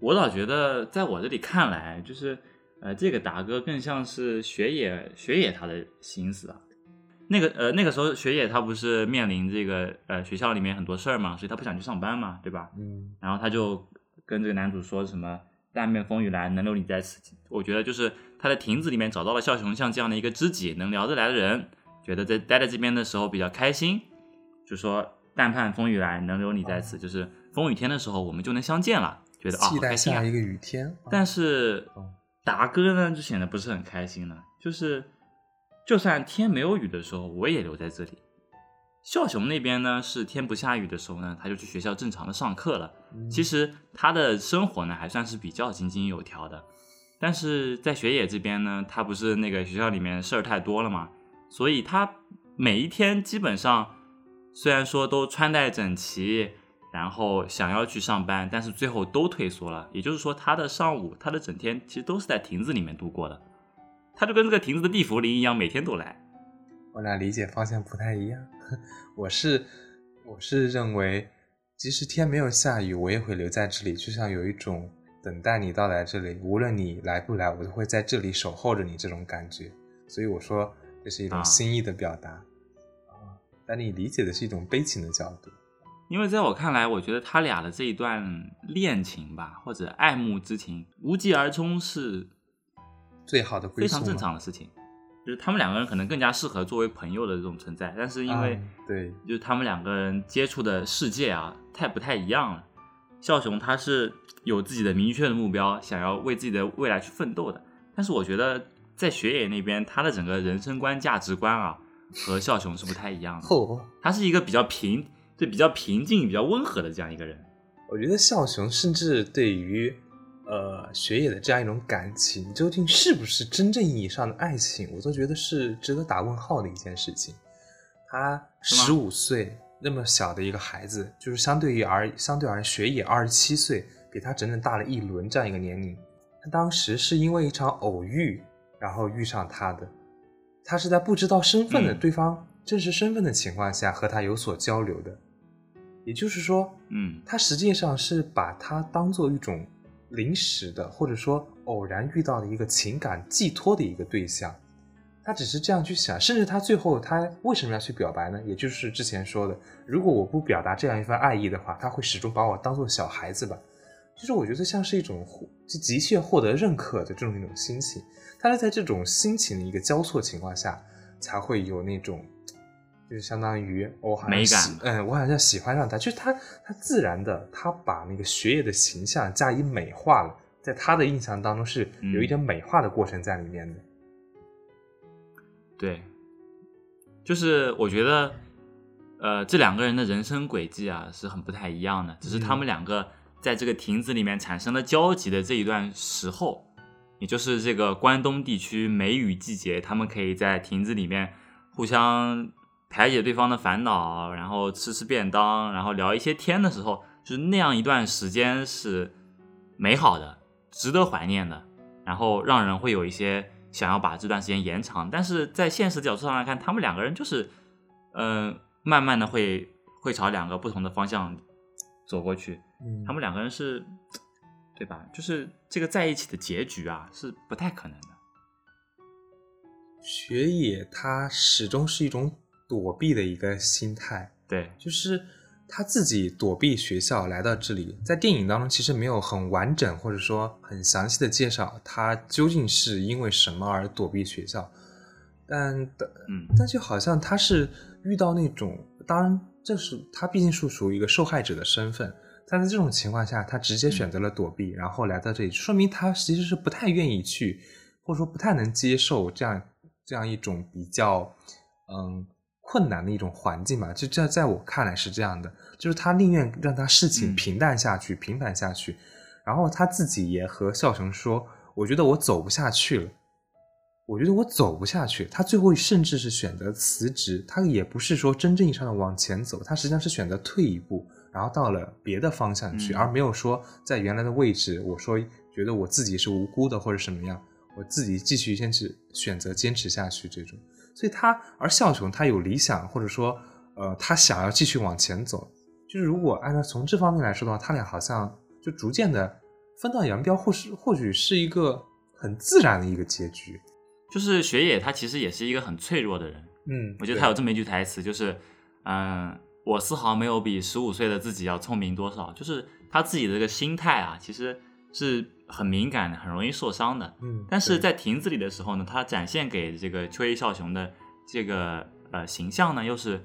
我老觉得，在我这里看来，就是呃，这个达哥更像是雪野雪野他的心思啊。那个呃，那个时候雪野他不是面临这个呃学校里面很多事儿嘛，所以他不想去上班嘛，对吧？嗯，然后他就跟这个男主说什么“但愿风雨来，能留你在此”。我觉得就是他在亭子里面找到了笑熊像这样的一个知己，能聊得来的人，觉得在待在这边的时候比较开心，就说“但盼风雨来，能留你在此”，就是风雨天的时候我们就能相见了，觉得啊、期待好开心啊下一。个雨天。但是哦达哥呢，就显得不是很开心了。就是，就算天没有雨的时候，我也留在这里。笑雄那边呢，是天不下雨的时候呢，他就去学校正常的上课了。嗯其实他的生活呢，还算是比较井井有条的。但是在雪野这边呢，他不是那个学校里面事儿太多了嘛，所以他每一天基本上虽然说都穿戴整齐，然后想要去上班，但是最后都退缩了。也就是说，他的上午，他的整天其实都是在亭子里面度过的。他就跟这个亭子的地茯苓一样，每天都来。我俩理解方向不太一样。[LAUGHS] 我是我是认为，即使天没有下雨，我也会留在这里，就像有一种等待你到来这里，无论你来不来，我都会在这里守候着你这种感觉。所以我说这是一种啊心意的表达啊，但你理解的是一种悲情的角度。因为在我看来，我觉得他俩的这一段恋情吧，或者爱慕之情，无疾而终是最好的归宿非常正常的事情。就是他们两个人可能更加适合作为朋友的这种存在，但是因为、啊对就是他们两个人接触的世界啊，太不太一样了。笑雄他是有自己的明确的目标，想要为自己的未来去奋斗的。但是我觉得在雪野那边，他的整个人生观、价值观啊，和笑雄是不太一样的。后他是一个比较平，对比较平静、比较温和的这样一个人。我觉得孝雄甚至对于呃雪野的这样一种感情，究竟是不是真正意义上的爱情，我都觉得是值得打问号的一件事情。他十五岁那么小的一个孩子，就是相对于而相对而言，雪野二十七岁，比他整整大了一轮这样一个年龄。他当时是因为一场偶遇，然后遇上他的。他是在不知道身份的嗯对方真实身份的情况下和他有所交流的。也就是说，嗯他实际上是把他当做一种临时的，或者说偶然遇到的一个情感寄托的一个对象。他只是这样去想，甚至他最后他为什么要去表白呢？也就是之前说的，如果我不表达这样一份爱意的话，他会始终把我当做小孩子吧。就是我觉得像是一种获就急切获得认可的这种一种心情，他是在这种心情的一个交错情况下，才会有那种，就是相当于我好像美感。嗯，我好像喜欢上他，就是他他自然的他把那个学业的形象加以美化了，在他的印象当中是有一点美化的过程在里面的。对，就是我觉得，呃，这两个人的人生轨迹啊是很不太一样的，只是他们两个在这个亭子里面产生了交集的这一段时候，也就是这个关东地区梅雨季节，他们可以在亭子里面互相排解对方的烦恼，然后吃吃便当，然后聊一些天的时候，就是那样一段时间是美好的，值得怀念的，然后让人会有一些想要把这段时间延长。但是在现实角度上来看，他们两个人就是，嗯、慢慢的会会朝两个不同的方向走过去。嗯他们两个人是，对吧？就是这个在一起的结局啊，是不太可能的。学野他始终是一种躲避的一个心态，对，就是他自己躲避学校来到这里，在电影当中其实没有很完整或者说很详细的介绍他究竟是因为什么而躲避学校，但嗯，但就好像他是遇到那种，当然这是他毕竟是属于一个受害者的身份，但在这种情况下，他直接选择了躲避，然后来到这里，说明他其实是不太愿意去，或者说不太能接受这样这样一种比较嗯困难的一种环境吧。就这在我看来是这样的，就是他宁愿让他事情嗯平淡下去、平凡下去，然后他自己也和笑雄说：“我觉得我走不下去了。”我觉得我走不下去。他最后甚至是选择辞职，他也不是说真正意义上的往前走，他实际上是选择退一步，然后到了别的方向去，嗯而没有说在原来的位置。我说觉得我自己是无辜的或者什么样，我自己继续坚持选择坚持下去这种。所以他而笑雄他有理想，或者说呃他想要继续往前走。就是如果按照从这方面来说的话，他俩好像就逐渐的分道扬镳，或是或许是一个很自然的一个结局。就是雪野他其实也是一个很脆弱的人。嗯，我觉得他有这么一句台词，就是，嗯，我丝毫没有比十五岁的自己要聪明多少。就是他自己的这个心态啊，其实是很敏感的，很容易受伤的。嗯，但是在亭子里的时候呢，他展现给这个秋叶少雄的这个呃形象呢，又是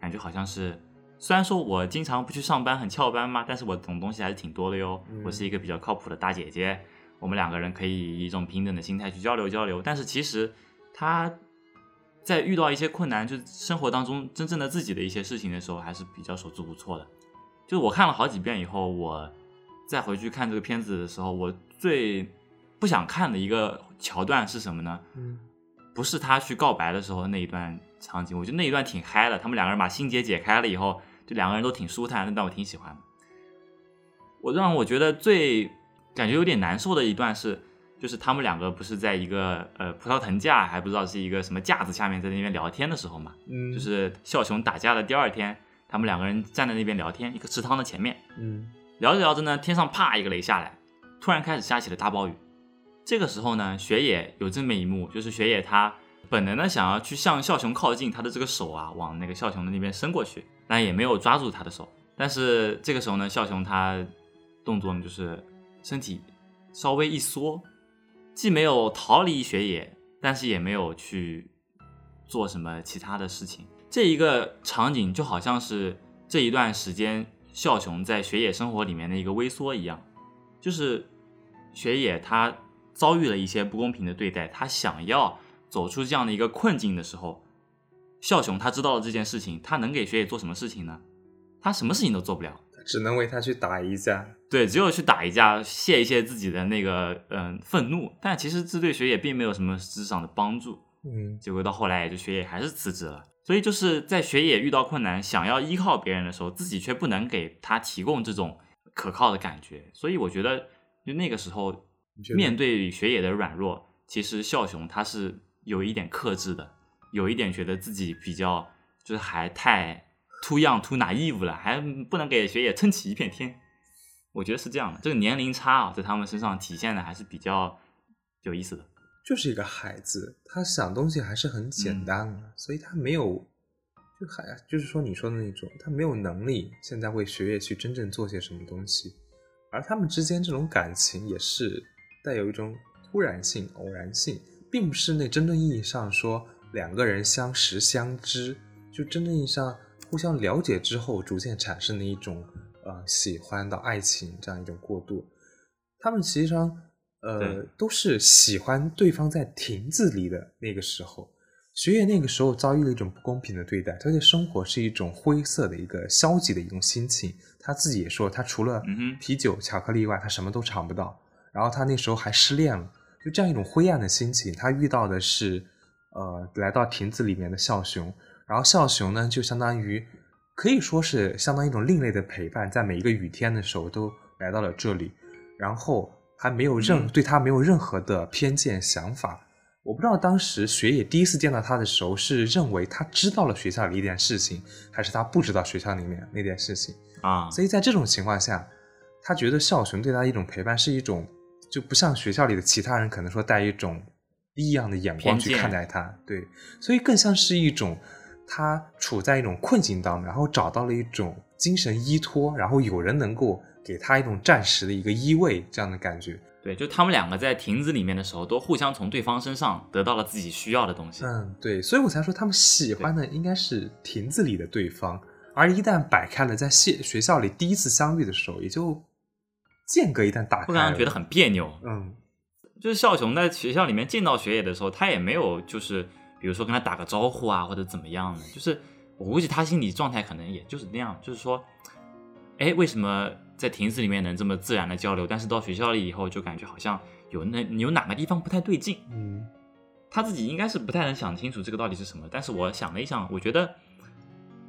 感觉好像是，虽然说我经常不去上班，很翘班嘛，但是我懂东西还是挺多的哟。嗯我是一个比较靠谱的大姐姐，我们两个人可以以一种平等的心态去交流交流。但是其实他在遇到一些困难，就是生活当中真正的自己的一些事情的时候，还是比较手足无措的。就是我看了好几遍以后，我再回去看这个片子的时候，我最不想看的一个桥段是什么呢？嗯不是他去告白的时候那一段场景，我觉得那一段挺嗨的。他们两个人把心结解开了以后，就两个人都挺舒坦，那段我挺喜欢的。我让我觉得最感觉有点难受的一段是，就是他们两个不是在一个呃葡萄藤架，还不知道是一个什么架子下面在那边聊天的时候嘛，嗯，就是孝雄打架的第二天，他们两个人站在那边聊天，一个池塘的前面，嗯聊着聊着呢，天上啪一个雷下来，突然开始下起了大暴雨。这个时候呢，雪野有这么一幕，就是雪野他本能的想要去向孝雄靠近，他的这个手啊往那个孝雄的那边伸过去，但也没有抓住他的手。但是这个时候呢，孝雄他动作呢就是身体稍微一缩，既没有逃离雪野，但是也没有去做什么其他的事情。这一个场景就好像是这一段时间孝雄在雪野生活里面的一个微缩一样，就是雪野他遭遇了一些不公平的对待，他想要走出这样的一个困境的时候，孝雄他知道了这件事情，他能给雪野做什么事情呢？他什么事情都做不了。只能为他去打一架。对，只有去打一架，泄一泄自己的那个嗯、愤怒，但其实这对雪野并没有什么实质上的帮助。嗯结果到后来，也就雪野还是辞职了。所以就是在学野遇到困难，想要依靠别人的时候，自己却不能给他提供这种可靠的感觉。所以我觉得，就那个时候面对学野的软弱，其实笑雄他是有一点克制的，有一点觉得自己比较就是还太 too young too naive 了，还不能给学野撑起一片天。我觉得是这样的，这个年龄差啊，在他们身上体现的还是比较有意思的。就是一个孩子，他想东西还是很简单的，所以他没有就还就是说你说的那种，他没有能力现在为学业去真正做些什么东西，而他们之间这种感情也是带有一种突然性、偶然性，并不是那真正意义上说两个人相识相知，就真正意义上互相了解之后逐渐产生的一种呃喜欢到爱情这样一种过渡。他们实际上呃都是喜欢对方在亭子里的那个时候。学业那个时候遭遇了一种不公平的对待，他对生活是一种灰色的一个消极的一种心情。他自己也说，他除了啤酒、巧克力以外，他什么都尝不到。然后他那时候还失恋了，就这样一种灰暗的心情。他遇到的是，呃，来到亭子里面的笑熊，然后笑熊呢，就相当于可以说是相当于一种另类的陪伴，在每一个雨天的时候都来到了这里，然后还没有任、嗯对他没有任何的偏见想法。我不知道当时学野第一次见到他的时候，是认为他知道了学校里一点事情，还是他不知道学校里面那点事情。啊，所以在这种情况下，他觉得孝雄对他一种陪伴是一种，就不像学校里的其他人可能说带一种异样的眼光去看待他，对，所以更像是一种他处在一种困境当中，然后找到了一种精神依托，然后有人能够给他一种暂时的一个依偎这样的感觉。对，就他们两个在亭子里面的时候，都互相从对方身上得到了自己需要的东西。嗯，对，所以我才说他们喜欢的应该是亭子里的对方，而一旦摆开了，在学学校里第一次相遇的时候，也就间隔一旦打开了，会让人觉得很别扭。嗯。就是孝雄在学校里面见到学野的时候，他也没有就是比如说跟他打个招呼啊，或者怎么样的，就是我估计他心理状态可能也就是那样，就是说，哎，为什么在亭子里面能这么自然的交流，但是到学校里以后就感觉好像有那有哪个地方不太对劲，嗯他自己应该是不太能想清楚这个到底是什么。但是我想了一想，我觉得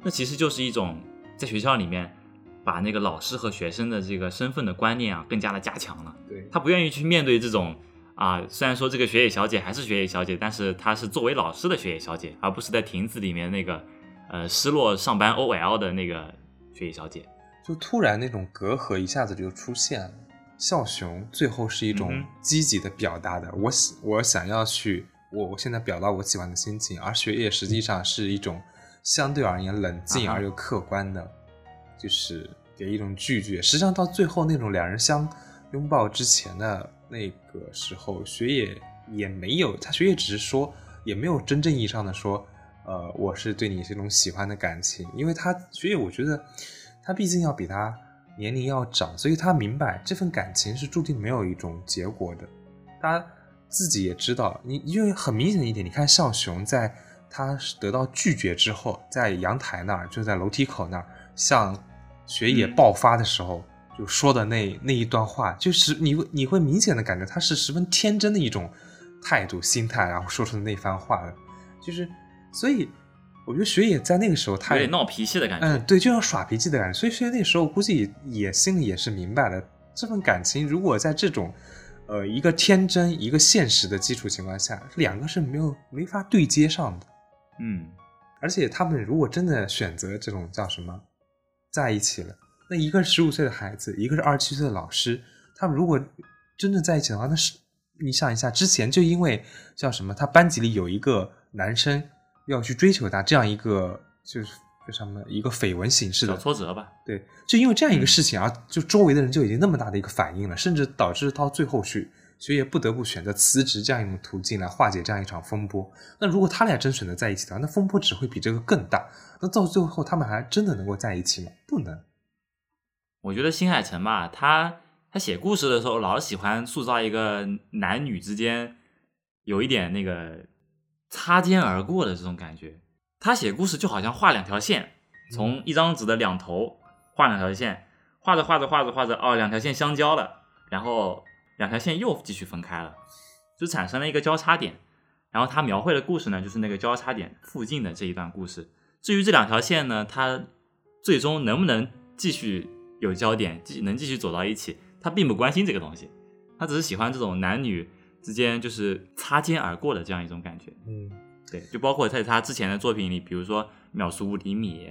那其实就是一种在学校里面把那个老师和学生的这个身份的观念啊更加的加强了。对，他不愿意去面对这种啊，虽然说这个学野小姐还是学野小姐，但是她是作为老师的学野小姐，而不是在亭子里面那个呃失落上班 OL 的那个学野小姐。就突然那种隔阂一下子就出现了。笑熊最后是一种积极的表达的，我喜我想要去，我我现在表达我喜欢的心情，而学业实际上是一种相对而言冷静而又客观的，就是给一种拒绝。实际上到最后那种两人相拥抱之前的那个时候，学业也没有，他学业只是说，也没有真正意义上的说，呃，我是对你这种喜欢的感情，因为他学业，我觉得他毕竟要比他年龄要长，所以他明白这份感情是注定没有一种结果的。他自己也知道，你因为很明显的一点，你看向雄在他得到拒绝之后，在阳台那儿，就在楼梯口那儿，向雪野嗯爆发的时候，就说的那那一段话，就是你会你会明显的感觉他是十分天真的一种态度心态，然后说出的那番话的，就是所以我觉得学野在那个时候他有点闹脾气的感觉。嗯，对，就像耍脾气的感觉。所以学野那时候估计也心里也是明白的，这份感情如果在这种呃一个天真一个现实的基础情况下，两个是没有没法对接上的。嗯，而且他们如果真的选择这种叫什么在一起了，那一个是十五岁的孩子，一个是二十七岁的老师，他们如果真的在一起的话，那是你想一下，之前就因为叫什么，他班级里有一个男生要去追求他，这样一个就是非常的一个绯闻形式小的挫折吧。对，就因为这样一个事情啊，就周围的人就已经那么大的一个反应了，甚至导致到最后去，学野不得不选择辞职这样一种途径来化解这样一场风波。那如果他俩真选择在一起的话，那风波只会比这个更大。那到最后，他们还真的能够在一起吗？不能。我觉得新海诚吧，他他写故事的时候老是喜欢塑造一个男女之间有一点那个擦肩而过的这种感觉。他写故事就好像画两条线，从一张纸的两头画两条线，画着画着画着画着，哦，两条线相交了，然后两条线又继续分开了，就产生了一个交叉点。然后他描绘的故事呢，就是那个交叉点附近的这一段故事。至于这两条线呢，它最终能不能继续有交点，继能继续走到一起，他并不关心这个东西，他只是喜欢这种男女之间就是擦肩而过的这样一种感觉。嗯对，就包括在他之前的作品里，比如说《秒速五厘米》，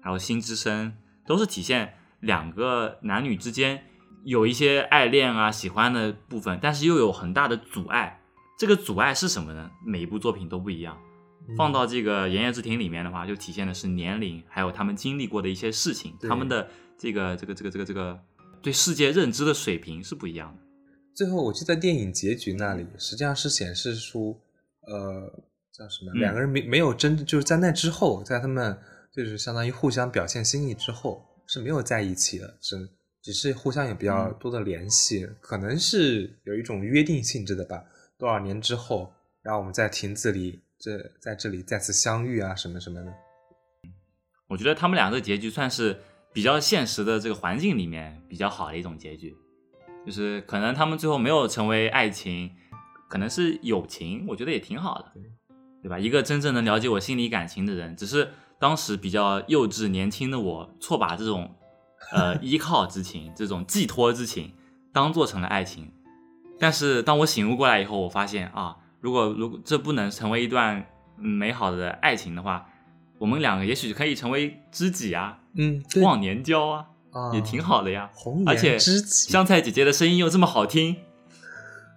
还有《心之声》，都是体现两个男女之间有一些爱恋啊、喜欢的部分，但是又有很大的阻碍，这个阻碍是什么呢？每一部作品都不一样。放到这个《言叶之庭》里面的话，就体现的是年龄，还有他们经历过的一些事情，他们的这个这个这个这个这个对世界认知的水平是不一样的。最后我记得电影结局那里，实际上是显示出，呃，叫什么？嗯两个人没没有真，就是在那之后，在他们就是相当于互相表现心意之后，是没有在一起的，只只是互相有比较嗯多的联系，可能是有一种约定性质的吧。多少年之后，然后我们在亭子里，这在这里再次相遇啊，什么什么的。我觉得他们俩这个结局算是比较现实的这个环境里面比较好的一种结局，就是可能他们最后没有成为爱情，可能是友情，我觉得也挺好的，对吧？一个真正能了解我心理感情的人，只是当时比较幼稚年轻的我，错把这种呃依靠之情、这种寄托之情当做成了爱情。但是当我醒悟过来以后，我发现啊，如果如果这不能成为一段嗯美好的爱情的话，我们两个也许可以成为知己啊，嗯，忘年交啊，啊，也挺好的呀。而且香菜姐姐的声音又这么好听，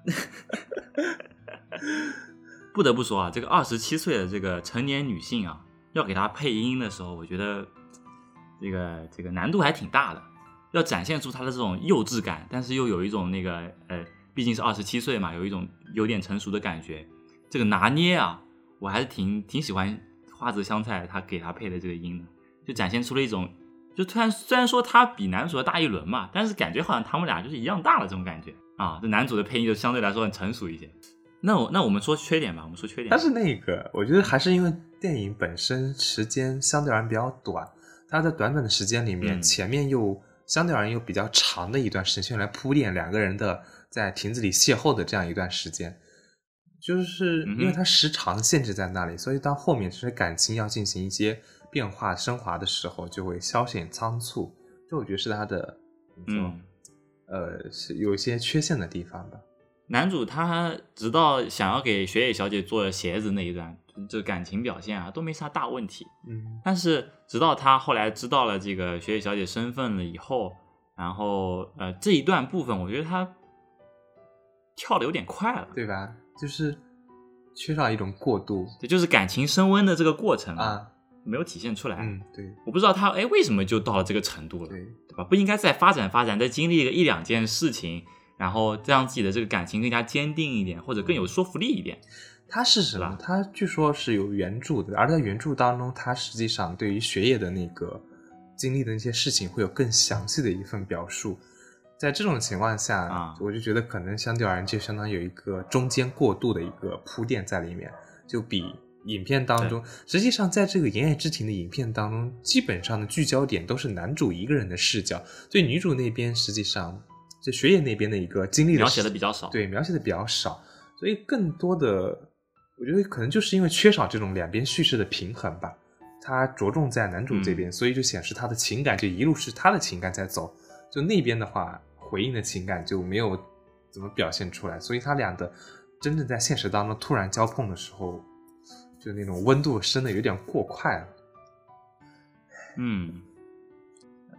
[LAUGHS] 不得不说啊，这个二十七岁的这个成年女性啊，要给她配音的时候，我觉得这个这个难度还挺大的，要展现出她的这种幼稚感，但是又有一种那个呃，毕竟是二十七岁嘛，有一种有点成熟的感觉，这个拿捏啊，我还是挺挺喜欢花泽香菜她给她配的这个音的，就展现出了一种。就突然虽然说他比男主要大一轮嘛，但是感觉好像他们俩就是一样大了这种感觉啊。这男主的配音就相对来说很成熟一些。那我那我们说缺点吧，我们说缺点。但是那个，我觉得还是因为电影本身时间相对而言比较短，它在短短的时间里面，嗯前面又相对而言又比较长的一段时间用来铺垫两个人的在亭子里邂逅的这样一段时间，就是因为它时长限制在那里，所以到后面其实感情要进行一些变化升华的时候，就会稍显仓促。这我觉得是它的嗯，呃，是有一些缺陷的地方吧。男主他直到想要给雪野小姐做鞋子那一段，就感情表现啊都没啥大问题。嗯但是直到他后来知道了这个雪野小姐身份了以后，然后呃这一段部分，我觉得他跳的有点快了。对吧？就是缺少一种过渡对，就是感情升温的这个过程啊。没有体现出来。嗯，对我不知道他哎为什么就到了这个程度了，对，对吧？不应该再发展发展，再经历个一两件事情，然后让自己的这个感情更加坚定一点，或者更有说服力一点。它是什么吧？它据说是有原著的，而在原著当中，它实际上对于学业的那个经历的那些事情会有更详细的一份表述。在这种情况下，啊。我就觉得可能相对而言就相当于有一个中间过渡的一个铺垫在里面，就比影片当中，实际上在这个《言叶之庭》的影片当中，基本上的聚焦点都是男主一个人的视角，对女主那边实际上就学野那边的一个经历描写的比较少，对，描写的比较少，所以更多的，我觉得可能就是因为缺少这种两边叙事的平衡吧。他着重在男主这边，所以就显示他的情感就一路是他的情感在走，就那边的话回应的情感就没有怎么表现出来，所以他俩的真正在现实当中突然交碰的时候，就那种温度升的有点过快了。嗯，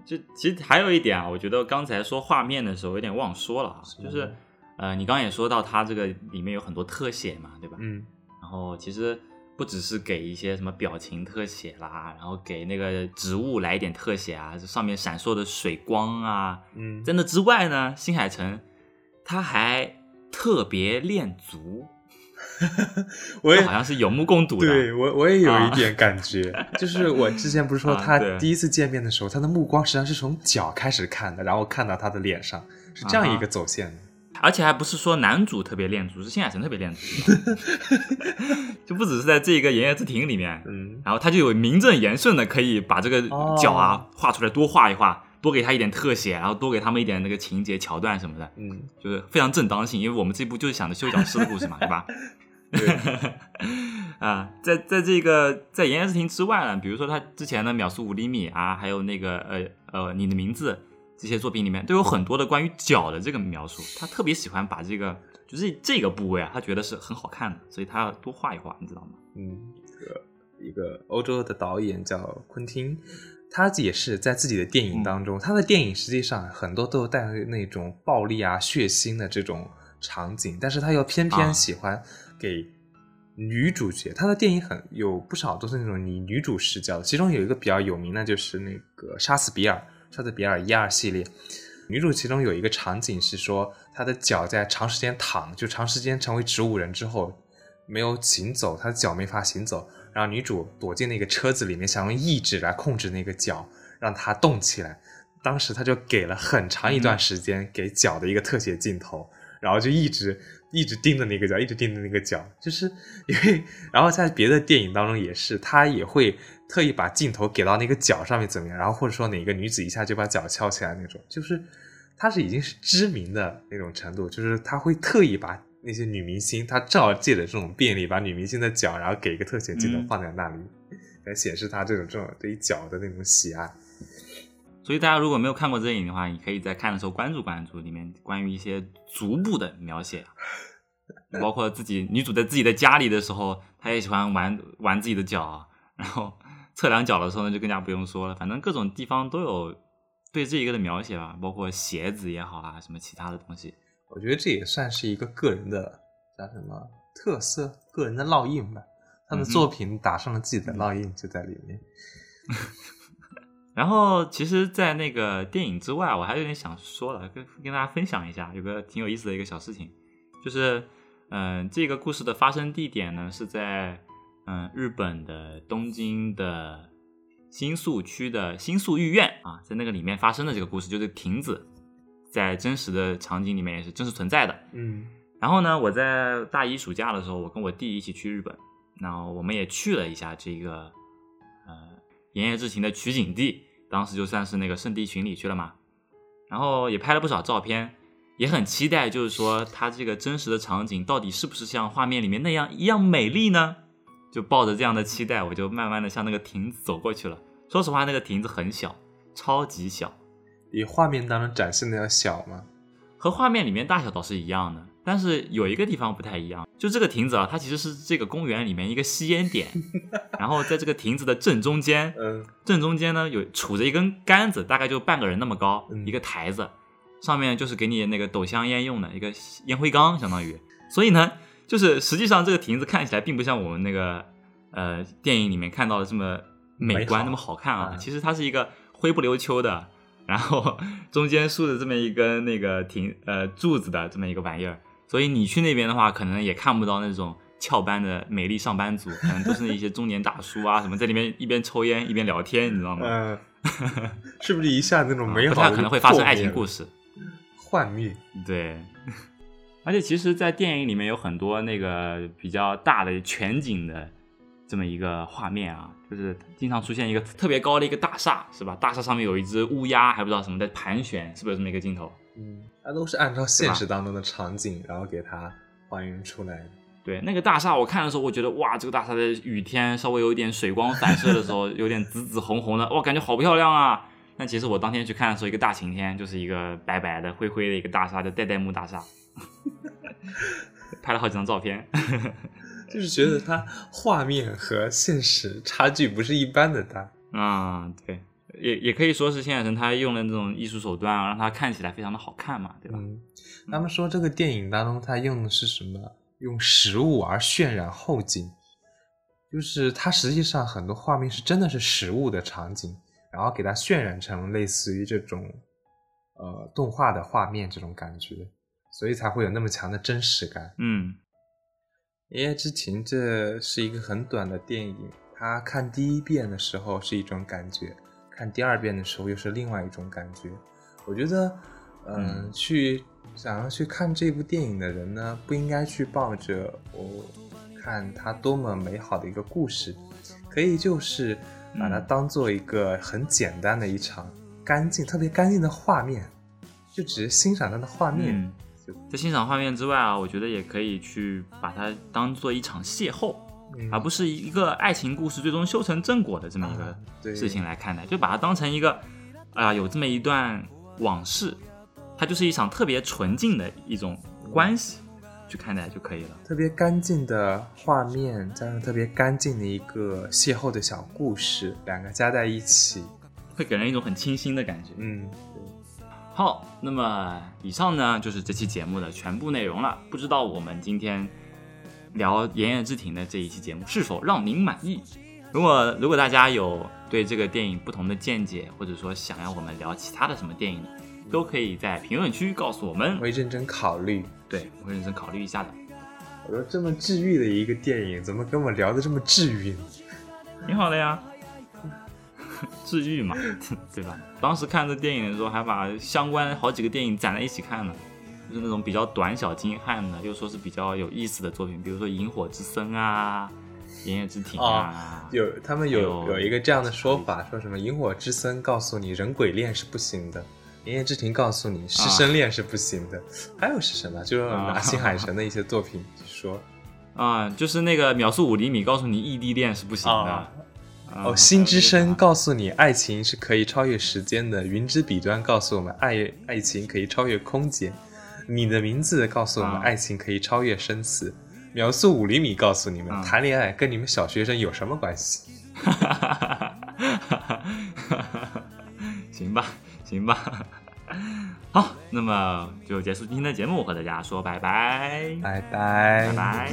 就其实还有一点啊，我觉得刚才说画面的时候有点忘说了就是呃，你刚刚也说到它这个里面有很多特写嘛，对吧？嗯然后其实不只是给一些什么表情特写啦，然后给那个植物来一点特写啊，这上面闪烁的水光啊，嗯，在那之外呢，新海诚他还特别练足，[LAUGHS] 我也好像是有目共睹的。对我我也有啊一点感觉，[LAUGHS] 就是我之前不是说啊他第一次见面的时候，他的目光实际上是从脚开始看的，然后看到他的脸上，是这样一个走线的。而且还不是说男主特别恋足，是新海诚特别恋足，[LAUGHS] 就不只是在这个《言叶之庭》里面，嗯，然后他就有名正言顺的可以把这个哦脚啊画出来，多画一画，多给他一点特写，然后多给他们一点那个情节桥段什么的，嗯，就是非常正当性，因为我们这部就是想着修脚师的故事嘛，[LAUGHS] 对吧？对，[LAUGHS] 啊，在在这个在《言叶之庭》之外呢，比如说他之前的《秒速五厘米》啊，还有那个呃呃你的名字这些作品里面，都有很多的关于脚的这个描述。他特别喜欢把这个就是这个部位啊，他觉得是很好看的，所以他要多画一画，你知道吗？嗯，这个一个欧洲的导演叫昆汀，他也是在自己的电影当中，他的电影实际上很多都带有那种暴力啊、血腥的这种场景，但是他又偏啊偏喜欢给女主角，他的电影很有不少都是那种以女主视角的，其中有一个比较有名的就是那个《杀死比尔》，《杀死比尔》一二系列，女主其中有一个场景是说她的脚在长时间躺，就长时间成为植物人之后没有行走，她的脚没法行走，然后女主躲进那个车子里面，想用意志来控制那个脚，让它动起来。当时他就给了很长一段时间给脚的一个特写镜头，然后就一直一直盯着那个脚，一直盯着那个脚，就是因为，然后在别的电影当中也是，他也会特意把镜头给到那个脚上面怎么样，然后或者说哪个女子一下就把脚翘起来那种，就是他是已经是知名的那种程度，就是他会特意把那些女明星，他照借着这种便利，把女明星的脚，然后给一个特写镜头放在那里，来显示他这种这种对于脚的那种喜爱。所以大家如果没有看过这个影的话，你可以在看的时候关注关注里面关于一些足部的描写，[LAUGHS] 包括自己女主在自己的家里的时候，她也喜欢玩玩自己的脚，然后测量脚的时候呢，就更加不用说了，反正各种地方都有对这一个的描写吧，包括鞋子也好啊，什么其他的东西。我觉得这也算是一个个人的叫什么特色，个人的烙印吧。他的作品打上了自己的烙印，就在里面。[LAUGHS] 然后，其实，在那个电影之外，我还有点想说了，跟跟大家分享一下，有个挺有意思的一个小事情，就是，嗯、这个故事的发生地点呢是在，嗯、日本的东京的新宿区的新宿御苑啊，在那个里面发生的这个故事，就是亭子，在真实的场景里面也是真实存在的。嗯然后呢，我在大一暑假的时候，我跟我弟一起去日本，然后我们也去了一下这个呃《炎夜之情》的取景地，当时就算是那个圣地巡礼去了嘛，然后也拍了不少照片，也很期待，就是说它这个真实的场景到底是不是像画面里面那样一样美丽呢？就抱着这样的期待，我就慢慢的向那个亭子走过去了。说实话，那个亭子很小，超级小，比画面当中展现的要小吗？和画面里面大小倒是一样的，但是有一个地方不太一样，就这个亭子啊，它其实是这个公园里面一个吸烟点，[LAUGHS] 然后在这个亭子的正中间，嗯正中间呢有杵着一根杆子，大概就半个人那么高，嗯一个台子，上面就是给你那个抖香烟用的一个烟灰缸，相当于。所以呢，就是实际上这个亭子看起来并不像我们那个呃电影里面看到的这么美观那么好看啊，嗯。其实它是一个灰不溜秋的，[LAUGHS] 然后中间竖着这么一根那个亭呃柱子的这么一个玩意儿，所以你去那边的话，可能也看不到那种翘班的美丽上班族，[LAUGHS] 可能都是一些中年大叔啊什么，在里面一边抽烟一边聊天，你知道吗？嗯，是不是一下那种美好的啊不太可能会发生爱情故事？事。幻灭，对，而且其实，在电影里面有很多那个比较大的全景的这么一个画面啊，就是经常出现一个特别高的一个大厦，是吧？大厦上面有一只乌鸦，还不知道什么在盘旋，是不是这么一个镜头？嗯，它都是按照现实当中的场景，然后给它还原出来的。对，那个大厦我看的时候，我觉得哇，这个大厦在雨天稍微有一点水光反射的时候，[LAUGHS] 有点紫紫红红的，哇，感觉好漂亮啊！但其实我当天去看的时候，一个大晴天，就是一个白白的、灰灰的一个大厦，叫代代木大厦，[LAUGHS] 拍了好几张照片。[LAUGHS] 就是觉得它画面和现实差距不是一般的大。啊、对，也也可以说是新海诚他用了那种艺术手段啊，让它看起来非常的好看嘛，对吧？嗯，他们说这个电影当中，他用的是什么？用实物而渲染后景，就是它实际上很多画面是真的是实物的场景，然后给它渲染成类似于这种呃动画的画面这种感觉，所以才会有那么强的真实感。嗯《一夜之情》这是一个很短的电影，它看第一遍的时候是一种感觉，看第二遍的时候又是另外一种感觉。我觉得，嗯，嗯去想要去看这部电影的人呢，不应该去抱着我看它多么美好的一个故事，可以就是把它嗯当做一个很简单的一场干净、特别干净的画面，就只是欣赏它的画面。嗯，在欣赏画面之外啊，我觉得也可以去把它当做一场邂逅，嗯而不是一个爱情故事最终修成正果的这么一个事情来看待，就把它当成一个，啊、有这么一段往事，它就是一场特别纯净的一种关系去看待就可以了。特别干净的画面，加上特别干净的一个邂逅的小故事，两个加在一起，会给人一种很清新的感觉。嗯，好，那么以上呢就是这期节目的全部内容了。不知道我们今天聊《炎炎之庭》的这一期节目是否让您满意？如果如果大家有对这个电影不同的见解，或者说想要我们聊其他的什么电影，都可以在评论区告诉我们。我会认真考虑。对，我会认真考虑一下的。我说这么治愈的一个电影，怎么跟我聊的这么治愈呢？挺好的呀，治愈嘛，[LAUGHS] 对吧？当时看这电影的时候，还把相关好几个电影攒在一起看呢，就是那种比较短小精悍的，又说是比较有意思的作品，比如说《萤火之森》啊，《炎炎之庭》啊。有他们有有有一个这样的说法，说什么萤火之森告诉你人鬼恋是不行的，炎炎之庭告诉你师生恋是不行的，还有是什么？就是拿新海诚的一些作品去说。[LAUGHS] 啊，就是那个秒速五厘米告诉你异地恋是不行的。哦，心之声告诉你爱情是可以超越时间的，云之彼端告诉我们爱爱情可以超越空间，你的名字告诉我们啊爱情可以超越生死，秒速五厘米告诉你们啊谈恋爱跟你们小学生有什么关系？哈哈哈行吧，行吧。好，那么就结束今天的节目，和大家说拜拜，拜拜拜拜。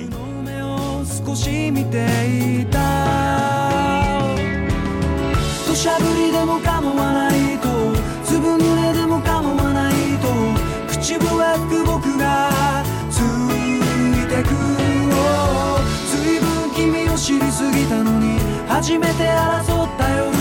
土砂降りでも構わないと。粒濡れでも構わないと。口笛吹く僕がついてくずいぶん君を知りすぎたのに初めて争った夜。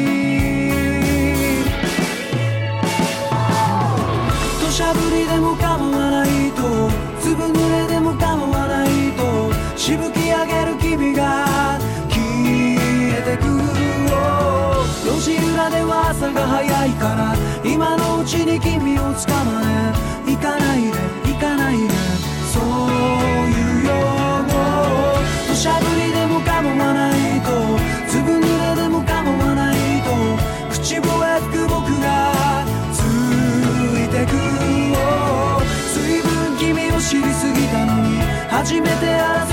土砂降りでも構わないと粒濡れでも構わないとしぶき上げる君が消えてく路地裏では朝が早いから今のうちに君を捕まえ。行かないで行かないで。そういうよう土砂降りでも構わないと粒濡 hajemetea